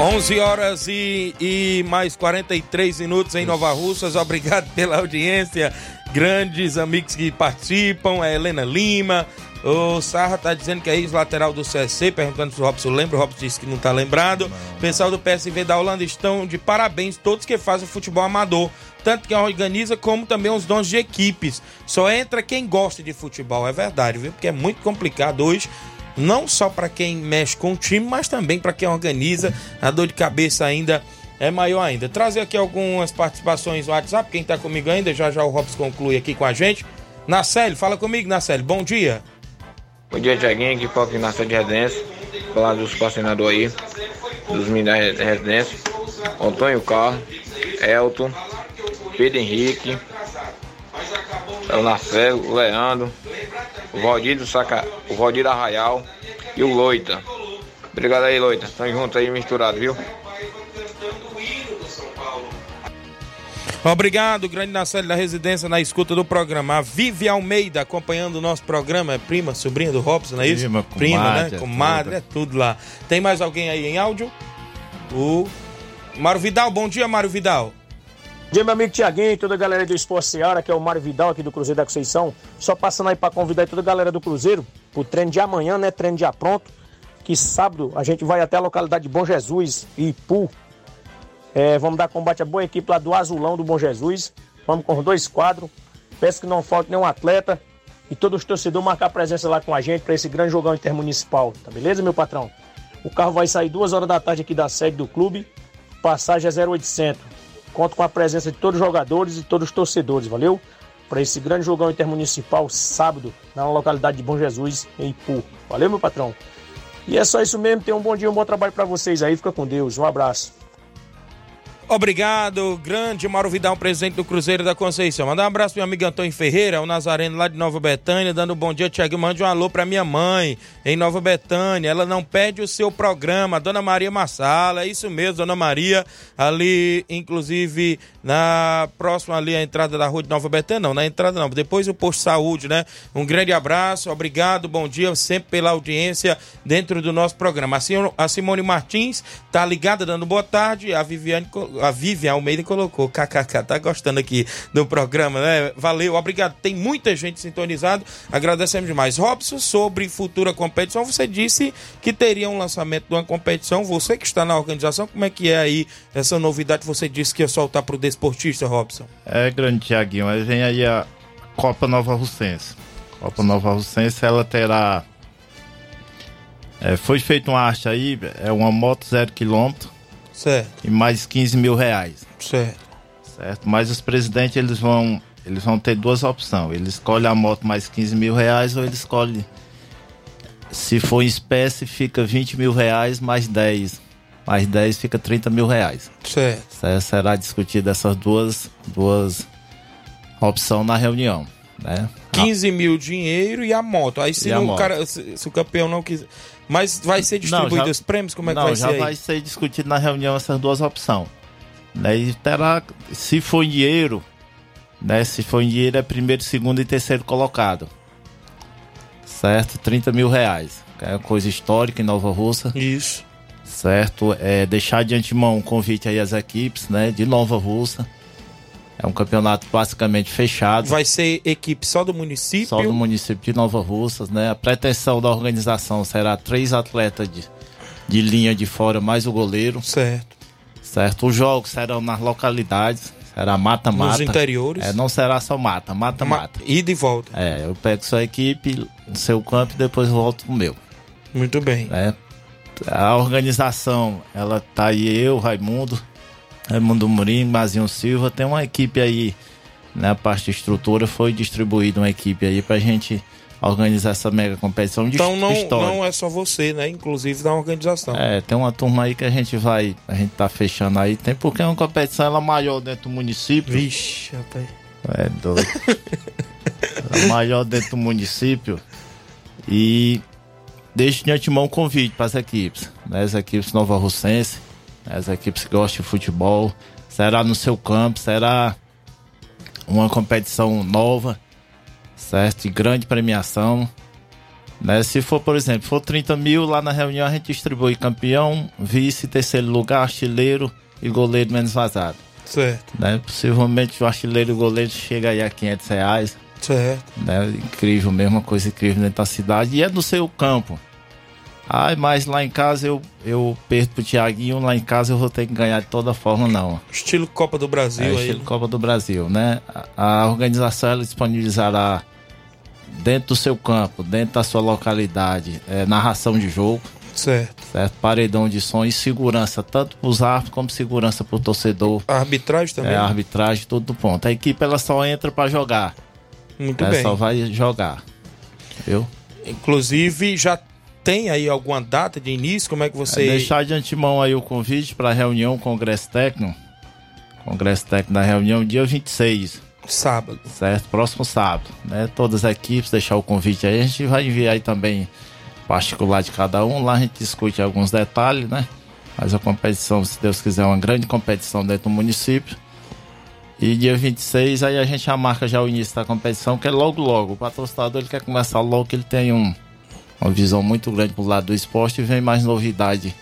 11 horas e, e mais 43 minutos em Nova Russas. Obrigado pela audiência. Grandes amigos que participam. A Helena Lima. O Sarra tá dizendo que é ex-lateral do CSC, perguntando se o Robson lembra. O Robson disse que não tá lembrado. O pessoal do PSV da Holanda estão de parabéns, todos que fazem futebol amador. Tanto que organiza, como também os dons de equipes. Só entra quem gosta de futebol, é verdade, viu? Porque é muito complicado hoje não só para quem mexe com o time, mas também para quem organiza. A dor de cabeça ainda é maior ainda. Trazer aqui algumas participações no WhatsApp, quem está comigo ainda, já já o Robson conclui aqui com a gente. Nacélio, fala comigo, Nacélio, bom dia. Bom dia, Tiaguinho, aqui para na de residência, falar dos patrocinadores aí, dos da residência, Antônio Carlos, Elton, Pedro Henrique, o Nacélio, o Leandro, o Valdir do Saca, o Valdir Arraial e o Loita. Obrigado aí, Loita. Tamo junto aí, misturado, viu? Obrigado, grande Nacelle da residência na escuta do programa. A Vivi Almeida acompanhando o nosso programa. É prima, sobrinha do Robson, não é isso? Prima, prima comadre, né? é Comadre, é tudo lá. Tem mais alguém aí em áudio? O Mário Vidal, bom dia, Mário Vidal. Dia, meu amigo Tiaguinho toda a galera do Esporte Seara, que é o Mário Vidal aqui do Cruzeiro da Conceição. Só passando aí para convidar toda a galera do Cruzeiro pro treino de amanhã, né? Treino já pronto. Que sábado a gente vai até a localidade de Bom Jesus e Ipu. É, vamos dar combate à boa equipe lá do Azulão do Bom Jesus. Vamos com os dois quadros. Peço que não falte nenhum atleta e todos os torcedores marcar presença lá com a gente para esse grande jogão intermunicipal. Tá beleza, meu patrão? O carro vai sair duas horas da tarde aqui da sede do clube. Passagem é 0800. Conto com a presença de todos os jogadores e todos os torcedores, valeu? Para esse grande jogão intermunicipal, sábado, na localidade de Bom Jesus, em Ipu. Valeu, meu patrão? E é só isso mesmo. Tenham um bom dia, um bom trabalho para vocês aí. Fica com Deus. Um abraço. Obrigado, grande Mauro Vidal, presidente do Cruzeiro da Conceição. Mandar um abraço pro meu amigo Antônio Ferreira, o Nazareno lá de Nova Betânia, dando um bom dia, Tiago. Mande um alô pra minha mãe em Nova Betânia. Ela não perde o seu programa, Dona Maria Massala. É isso mesmo, Dona Maria, ali, inclusive, na próxima ali, a entrada da rua de Nova Betânia. Não, na entrada não, depois o posto de saúde, né? Um grande abraço, obrigado, bom dia, sempre pela audiência dentro do nosso programa. A Simone Martins tá ligada, dando boa tarde. A Viviane a Vivian Almeida colocou, kkk, tá gostando aqui do programa, né? Valeu, obrigado. Tem muita gente sintonizado, agradecemos demais. Robson, sobre futura competição, você disse que teria um lançamento de uma competição, você que está na organização, como é que é aí essa novidade? Você disse que ia soltar pro desportista, Robson. É grande, Tiaguinho, mas vem aí a Copa Nova Russense. Copa Nova Russense, ela terá... É, foi feita uma arte aí, é uma moto zero quilômetro, Certo. e mais 15 mil reais. Certo. Certo? Mas os presidentes eles vão, eles vão ter duas opções. Eles escolhem a moto mais 15 mil reais ou eles escolhem. Se for em espécie, fica 20 mil reais mais 10. Mais 10 fica 30 mil reais. Certo. Será discutida essas duas, duas opções na reunião. Né? 15 mil dinheiro e a moto. Aí se, o, moto. cara, se, se o campeão não quiser. Mas vai ser distribuído Não, já- os prêmios? Como é que Não, vai já ser aí? vai ser discutido na reunião essas duas opções. Né? E terá, se for em dinheiro, né? Se for em dinheiro é primeiro, segundo e terceiro colocado. Certo? 30 mil reais. É uma coisa histórica em Nova Russa. Isso. Certo? É deixar de antemão um convite aí às equipes, né? De Nova Russa. É um campeonato basicamente fechado. Vai ser equipe só do município? Só do município de Nova Russas, né? A pretensão da organização será três atletas de, de linha de fora, mais o goleiro. Certo. Certo. Os jogos serão nas localidades, será mata-mata. Nos interiores. É, não será só mata, mata-mata. E volta. É, eu pego sua equipe no seu campo e depois volto pro meu. Muito bem. Né? A organização, ela tá aí, eu, Raimundo, Raimundo Murim, Mazinho Silva, tem uma equipe aí, na parte de estrutura, foi distribuída uma equipe aí pra gente organizar essa mega competição de Então não, história. não é só você, né? Inclusive da organização. É, tem uma turma aí que a gente vai, a gente tá fechando aí, tem porque é uma competição ela maior dentro do município. Vixe, rapaz. É doido. é maior dentro do município. E deixo de antemão um convite para as equipes, né? As equipes Nova Russense, né? As equipes que gostam de futebol. Será no seu campo, será uma competição nova, certo? De grande premiação. Né? Se for, por exemplo, for 30 mil, lá na reunião a gente distribui campeão, vice, terceiro lugar, artilheiro e goleiro menos vazado. Certo. Né? Possivelmente o artilheiro e o goleiro chega aí a 500 reais. Certo. Né? Incrível, mesma coisa incrível dentro da cidade. E é no seu campo. Ai, mas lá em casa eu, eu perco pro Tiaguinho, lá em casa eu vou ter que ganhar de toda forma, não. Estilo Copa do Brasil É, aí. estilo Copa do Brasil, né? A, a organização ela disponibilizará dentro do seu campo, dentro da sua localidade, é, narração de jogo. Certo. Certo? Paredão de som e segurança, tanto para os árbitros como segurança para o torcedor. A arbitragem também? É, a arbitragem, tudo do ponto. A equipe ela só entra para jogar. Muito Ela bem. só vai jogar. Viu? Inclusive, já tem aí alguma data de início? Como é que você. É deixar de antemão aí o convite para a reunião Congresso Técnico. Congresso Técnico da reunião, dia 26. Sábado. Certo? Próximo sábado. Né? Todas as equipes, deixar o convite aí. A gente vai enviar aí também particular de cada um. Lá a gente discute alguns detalhes, né? Mas a competição, se Deus quiser, é uma grande competição dentro do município. E dia 26, aí a gente já marca já o início da competição, que é logo logo. O patrocinador ele quer começar logo, que ele tem um, uma visão muito grande pro lado do esporte e vem mais novidade.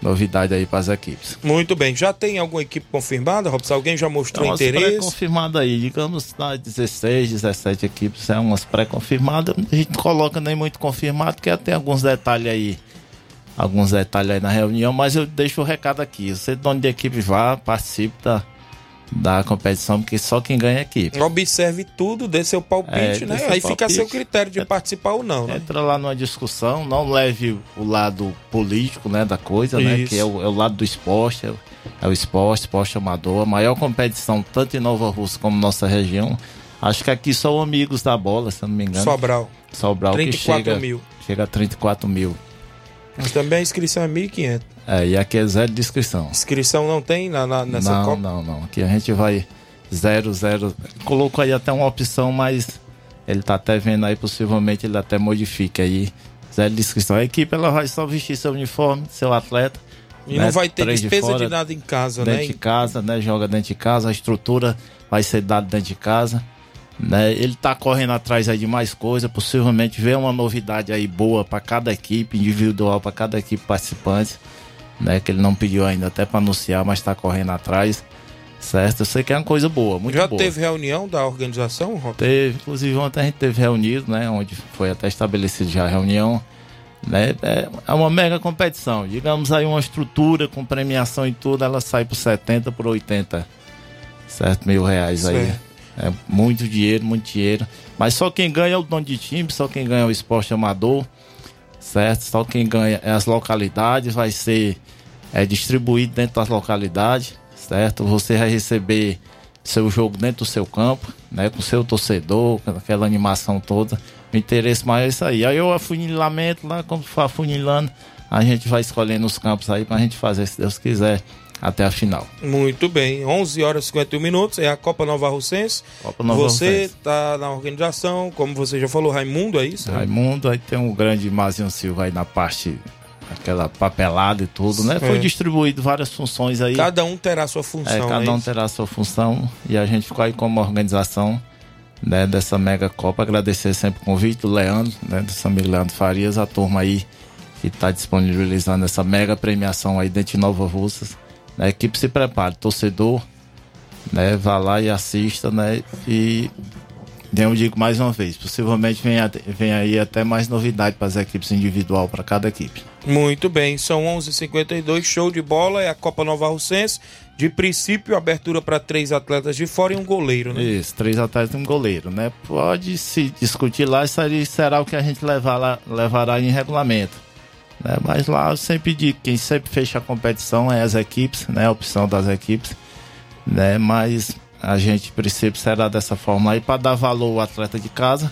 Novidade aí para as equipes. Muito bem. Já tem alguma equipe confirmada, Robson? Alguém já mostrou umas interesse? pré-confirmadas aí, digamos, na 16, 17 equipes, é umas pré-confirmadas. A gente não coloca nem muito confirmado, porque tem alguns detalhes aí. Alguns detalhes aí na reunião, mas eu deixo o recado aqui. Você, dono de equipe, vá, participe da, da competição, porque só quem ganha é a equipe. Observe tudo, dê seu palpite, É, né? seu Aí fica a seu palpite. critério de participar ou não, né? Entra lá numa discussão, não leve o lado político, né, da coisa, né, Isso. que é o, é o lado do esporte, é o, é o esporte, esporte amador, a maior competição tanto em Nova Rússia como nossa região. Acho que aqui são amigos da bola, se eu não me engano. Sobral. Sobral que 34 chega, mil. chega a 34 mil. Mas também a inscrição é 1.500. É, e aqui é zero de inscrição. Inscrição não tem na, na- nessa não, Copa? não, não. Aqui a gente vai zero, zero. Colocou aí até uma opção, mas ele tá até vendo aí, possivelmente ele até modifica aí. Zero de inscrição. A equipe ela vai só vestir seu uniforme, seu atleta. E né, não vai ter três despesa de, fora, nada em casa, dentro né? de casa, né? Joga dentro de casa, a estrutura vai ser dada dentro de casa. Né? Ele tá correndo atrás aí de mais coisa, possivelmente vê uma novidade aí boa para cada equipe, individual para cada equipe participante, né? Que ele não pediu ainda até para anunciar, mas tá correndo atrás. Certo? Eu sei que é uma coisa boa, muito Já boa. teve reunião da organização, Robson? Teve, inclusive ontem a gente teve reunido, né? Onde foi até estabelecido já a reunião. Né? É, é uma mega competição. Digamos aí uma estrutura com premiação e tudo, ela sai por 70 por 80 certo? mil reais aí. É muito dinheiro, muito dinheiro. Mas só quem ganha é o dono de time, só quem ganha é o esporte amador, certo? Só quem ganha é as localidades, vai ser é, distribuído dentro das localidades, certo? Você vai receber seu jogo dentro do seu campo, né? Com seu torcedor, com aquela animação toda. O interesse maior é isso aí. Aí eu afunilamento lá, como for afunilando, a gente vai escolhendo os campos aí pra gente fazer, se Deus quiser, até a final. Muito bem, 11 horas e 51 minutos, é a Copa Nova Russense. Copa Nova você Russense. tá na organização, como você já falou, Raimundo, é isso? Raimundo, aí tem um grande Mazinho Silva aí na parte, aquela papelada e tudo, né? Foi É. distribuído várias funções aí. Cada um terá sua função, É, cada né? um terá sua função e a gente ficou aí como organização né, dessa mega Copa. Agradecer sempre o convite do Leandro, né, do seu amigo Leandro Farias, a turma aí que está disponibilizando essa mega premiação aí dentro de Nova Russas. A equipe se prepare, torcedor, né, vá lá e assista, né, e eu digo mais uma vez, possivelmente vem, vem aí até mais novidade para as equipes individual, para cada equipe. Muito bem, são 11h52, show de bola, é a Copa Nova Russense. De princípio, abertura para três atletas de fora e um goleiro, né? Isso, três atletas e um goleiro, né? Pode se discutir lá, isso aí será o que a gente levar lá, levará em regulamento. Né? Mas lá eu sempre digo, quem sempre fecha a competição é as equipes, né? A opção das equipes, né? Mas a gente, em princípio, será dessa forma aí para dar valor ao atleta de casa,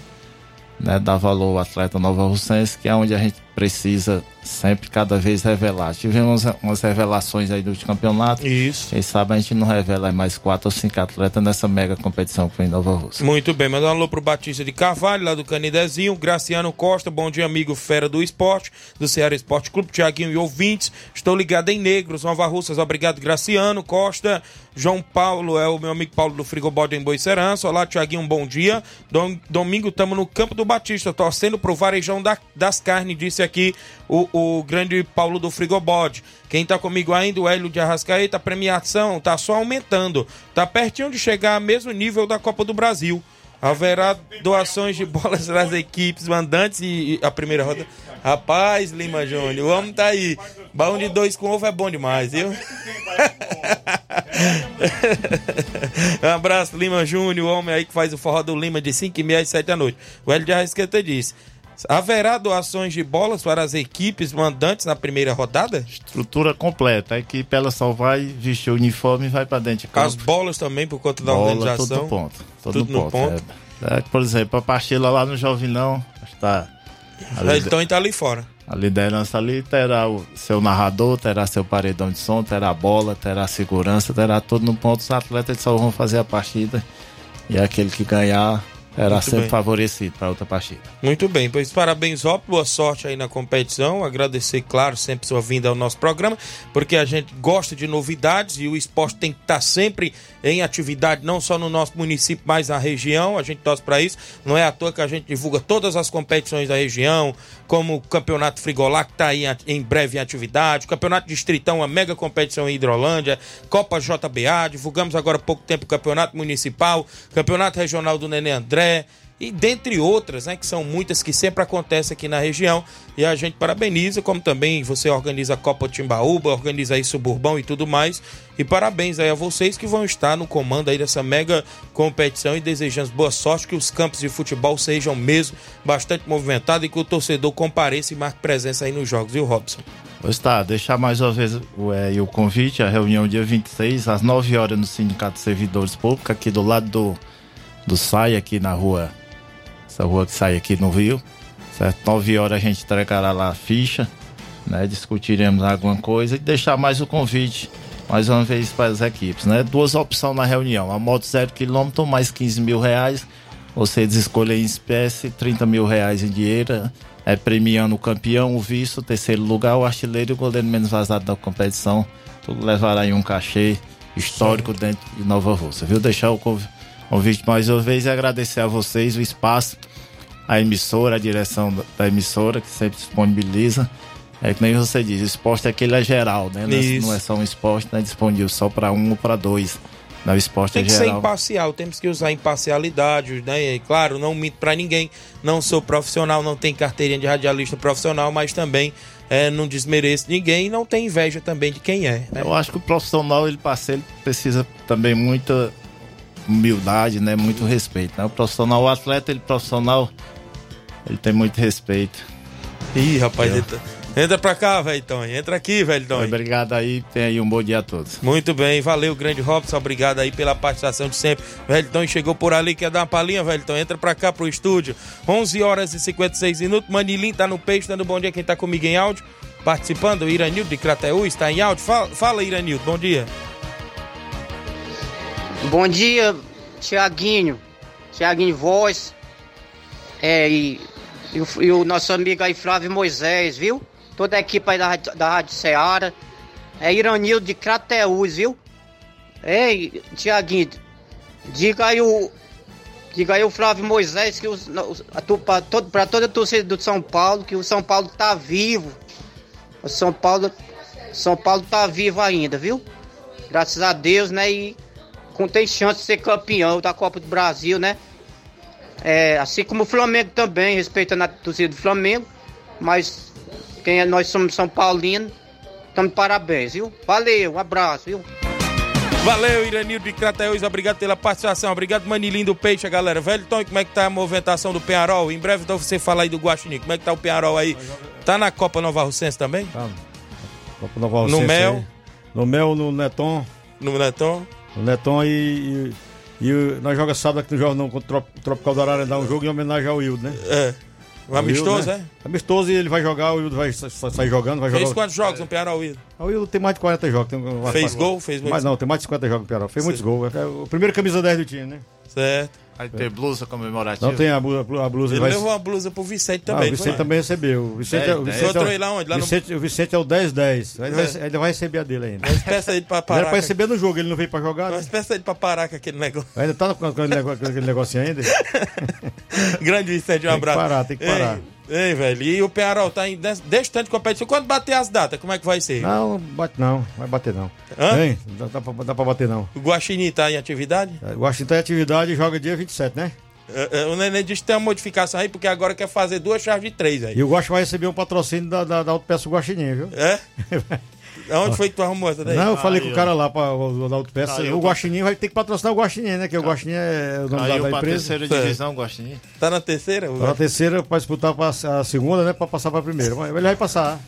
né? Dar valor ao atleta Nova Russense, que é onde a gente precisa sempre, cada vez revelar. Tivemos umas revelações aí do campeonato. Isso. Quem sabe a gente não revela mais quatro ou cinco atletas nessa mega competição que foi em Nova Rússia. Muito bem, mandar um alô pro Batista de Carvalho, lá do Canidezinho, Graciano Costa, bom dia, amigo Fera do Esporte, do Ceará Esporte Clube, Tiaguinho e ouvintes. Estou ligado em Negros, Nova Russas, obrigado, Graciano Costa. João Paulo é o meu amigo Paulo do Frigobode em Boicerança. Olá, Tiaguinho, um bom dia. Dom, domingo estamos no Campo do Batista, torcendo pro Varejão da, das Carnes, disse aqui o, o grande Paulo do Frigobode. Quem tá comigo ainda, o Hélio de Arrascaeta, a premiação tá só aumentando. Tá pertinho de chegar ao mesmo nível da Copa do Brasil. Haverá doações de bolas das equipes mandantes e, e a primeira roda. Rapaz, Lima Júnior, o homem tá aí. Baú de dois com ovo é bom demais, viu? um abraço, Lima Júnior, o homem aí que faz o forró do Lima de 5 e meia às 7 da noite. O Hélio de Arrascaeta disse. Haverá doações de bolas para as equipes mandantes na primeira rodada? Estrutura completa. A equipe ela só vai vestir o uniforme e vai para dentro de campo. As bolas também por conta da Bola, organização. Tudo no ponto. Tudo, Tudo no ponto. ponto. É. É, por exemplo, a partida lá no Jovinão está. lider- Então ele tá ali fora. A liderança ali terá o seu narrador, terá seu paredão de som, terá a bola, terá a segurança, terá tudo no ponto. Os atletas só vão fazer a partida e aquele que ganhar será Muito sempre bem. favorecido para outra partida. Muito bem, pois parabéns, ó, boa sorte aí na competição. Agradecer, claro, sempre sua vinda ao nosso programa, porque a gente gosta de novidades e o esporte tem que estar sempre em atividade, não só no nosso município, mas na região. A gente torce para isso. Não é à toa que a gente divulga todas as competições da região, como o Campeonato Frigolá, que está aí em- breve em atividade, o Campeonato Distritão, a mega competição em Hidrolândia, Copa JBA, divulgamos agora há pouco tempo o Campeonato Municipal, Campeonato Regional do Nenê André, e dentre outras, né, que são muitas que sempre acontecem aqui na região. E a gente parabeniza, como também você organiza a Copa Timbaúba, organiza aí Suburbão e tudo mais. E parabéns aí a vocês que vão estar no comando aí dessa mega competição e desejamos boa sorte, que os campos de futebol sejam mesmo bastante movimentados e que o torcedor compareça e marque presença aí nos jogos, viu, Robson? Pois tá, deixar mais uma vez o, é, o convite, a reunião dia 26, às 9 horas no Sindicato de Servidores Públicos, aqui do lado do, do SAI, aqui na rua, essa rua que sai aqui no Rio, certo? 9 horas a gente entregará lá a ficha, né? Discutiremos alguma coisa e deixar mais o convite, mais uma vez para as equipes, né? Duas opções na reunião, a moto 0 km mais 15 mil reais, vocês escolhem em espécie, 30 mil reais em dinheiro, é premiando o campeão, o vice, o terceiro lugar, o artilheiro e o goleiro menos vazado da competição. Tudo levará aí um cachê histórico dentro de Nova Rússia, viu? Deixar o conv- convite mais uma vez e agradecer a vocês o espaço, a emissora, a direção da- emissora que sempre disponibiliza. É que nem você diz, o esporte é aquele é geral, né? Não é- Isso. Não é só um esporte, não é disponível só para um ou para dois. Não, o esporte Tem é que ser geral. imparcial, temos que usar imparcialidade, né? E, claro, não minto pra ninguém, não sou profissional, não tenho carteirinha de radialista profissional, mas também é, não desmereço ninguém e não tem inveja também de quem é. né? Eu acho que o profissional, ele ele precisa também muita humildade, né? Muito respeito. Né? O profissional, o atleta, ele profissional, ele tem muito respeito. Ih, rapaz, Eu- entra, entra pra cá, velho Tony. Entra aqui, velho Tony. Obrigado aí, tem aí um bom dia a todos. Muito bem, valeu, grande Robson. Obrigado aí pela participação de sempre. Velho Tony chegou por ali, quer dar uma palhinha, velho Tony? Entra pra cá pro estúdio. 11 horas e 56 minutos. Manilim tá no peixe, dando bom dia quem tá comigo em áudio. Participando, Iranildo de Crateú está em áudio. Fala, fala Iranildo, bom dia. Bom dia, Tiaguinho. Tiaguinho Voz. É, e, e, o, e o nosso amigo aí, Flávio Moisés, viu? Toda a equipe aí da, da Rádio Ceará. É Iranildo de Crateús, viu? Ei, Tiaguinho, diga aí o. Diga aí o Flávio Moisés que os, os, a tu- pra, todo, toda a torcida do São Paulo, que o São Paulo tá vivo. O São Paulo. São Paulo tá vivo ainda, viu? Graças a Deus, né? E com tem chance de ser campeão da Copa do Brasil, né? É, assim como o Flamengo também, respeitando a torcida do Flamengo, mas quem é, nós somos São Paulinos, estamos de parabéns, viu? Valeu, um abraço, viu? Valeu, Iranildo de Crateús, obrigado pela participação. Obrigado, Manilim do Peixe, galera. Velho Tony, como é que tá a movimentação do Penharol? Em breve, então, você fala aí do Guaxinim. Como é que tá o Penharol aí? Tá na Copa Nova Russense também? Tá. Copa Nova No Rocense Mel? aí. No Mel, no Neton. No Neton? No Neton e. e, e nós jogamos sábado aqui no Jornal contra o Trop- Tropical do Ararendá, um jogo em homenagem ao Wildo, né? É. O amistoso, Wildo, né? Amistoso e ele vai jogar, o Wildo vai sa- sa- sair jogando, vai Fez jogar. quantos jogos no Piara Wildo? O Wildo tem mais de 40 jogos. Tem Fez gol? Fez Mas muitos- não, tem mais de 50 jogos no Piara. Fez muitos gols. É o primeiro camisa 10 do time, né? Certo. Vai ter blusa comemorativa. Não tem a, blu- a blusa. Ele vai- levou uma blusa pro Vicente Ah, também. o Vicente foi? também recebeu. O Vicente, Dez, é- o. Vicente é lá onde? Lá no- Vicente, O Vicente é o 10-10. Ele, vai- É. ele vai receber a dele ainda. Mas peça ele pra parar. era pra receber no jogo, ele não veio pra jogar, né? Mas peça ele pra parar com aquele negócio. Ainda tá com aquele negócio, ainda. Grande Vicente, um Tem que abraço. parar, tem que parar. Ei, ei, velho. E o Penharol tá em des- distante de competição. Quando bater as datas, como é que vai ser? Não, bate não. Vai bater não. Hã? Hein? Dá, dá, pra, dá pra bater não. O Guaxinim tá em atividade? O Washington em atividade e joga dia 27, né? É, é, O Nenê disse que tem uma modificação aí, porque agora quer fazer duas chaves de três aí. E o Guax vai receber um patrocínio da, da, da Autopeça Guaxinim, viu? É? Onde foi que tu arrumou essa daí? Não, eu falei Aí, com o cara lá pra, o, da Autopeça. Caiu o Guaxinim vai ter que patrocinar o Guaxinim, né? Que o Guaxinim é o dono da, Caiu da pra empresa. terceira divisão, Guaxinim. Tá na terceira? O Tá na terceira pra disputar pra, a segunda, né? Pra passar pra primeira. Mas ele vai passar.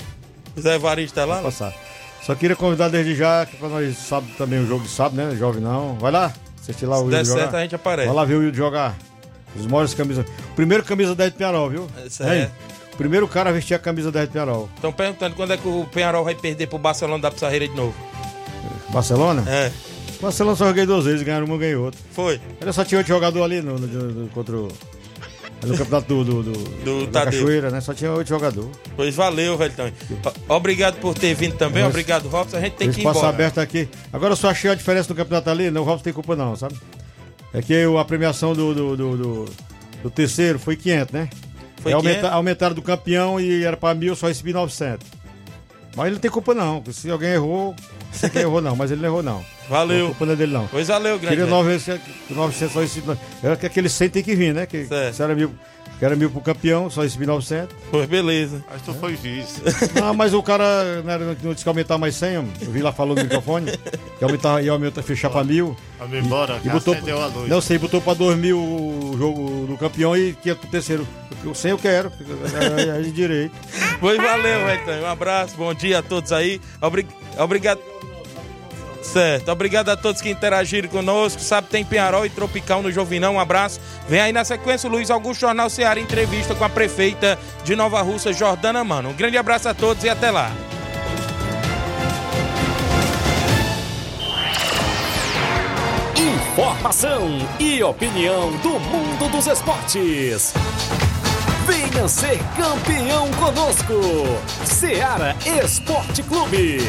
Zé Evaristo tá lá? Vai passar. Só queria convidar desde já, que pra nós sábado também o jogo de sábado, né? Jovem não. Vai lá, assistir lá o Se Wildo der jogar. certo, a gente aparece. Vai lá ver o Wildo jogar. Os maiores camisas. Primeiro camisa 10 de Piarol, viu? É certo. Primeiro cara a vestir a camisa 10 de Piarol. Estão perguntando quando é que o Penharol vai perder pro Barcelona da Pissarreira de novo. Barcelona? É. Barcelona só joguei duas vezes, ganharam uma, ganhei outra. Foi. Ele só tinha oito jogador ali no, no, no- contra o. No campeonato do, do, do, Do da Tadeu. Cachoeira, né? Só tinha oito jogadores. Pois valeu, velho. Então. O- Obrigado por ter vindo também. Mas- Obrigado, Robson. A gente tem que ir embora. aberto aqui. Agora eu só achei a diferença do campeonato ali, não, o Robson tem culpa não, sabe? É que o- a premiação do, do, do, do- do terceiro foi 500, né? Foi É aumenta- 500? aumentaram do campeão e era pra mil, só recebi 900. Mas ele não tem culpa não, se alguém errou, você que errou não, mas ele não errou não. Valeu. A culpa não é dele não. Pois valeu, grande. Queria velho. nove vezes, que- 900 só recebi. Era que aquele 100 tem que vir, né? Que, Certo. se era mil, era mil pro campeão, só recebi 900. Pois beleza. Mas tu foi vice. Não, mas o cara né, não disse que aumentar mais 100, homem. eu vi lá falando no microfone, que aumentar, ia aumentar, fechar pra mil. Vamos embora, E que botou, acendeu a luz. não sei, botou pra 2 mil o jogo do campeão e 500 pro terceiro. O 100 eu quero, é, é de direito. Pois valeu. Então. Um abraço, bom dia a todos aí. Obri- Obrigado. Certo, obrigado a todos que interagiram conosco. Sabe, tem Penharol e Tropical no Jovinão. Um abraço. Vem aí na sequência o Luiz Augusto Jornal Ceará, entrevista com a prefeita de Nova Russa, Jordana Mano. Um grande abraço a todos e até lá. Informação e opinião do mundo dos esportes. Venha ser campeão conosco. Seara Esporte Clube.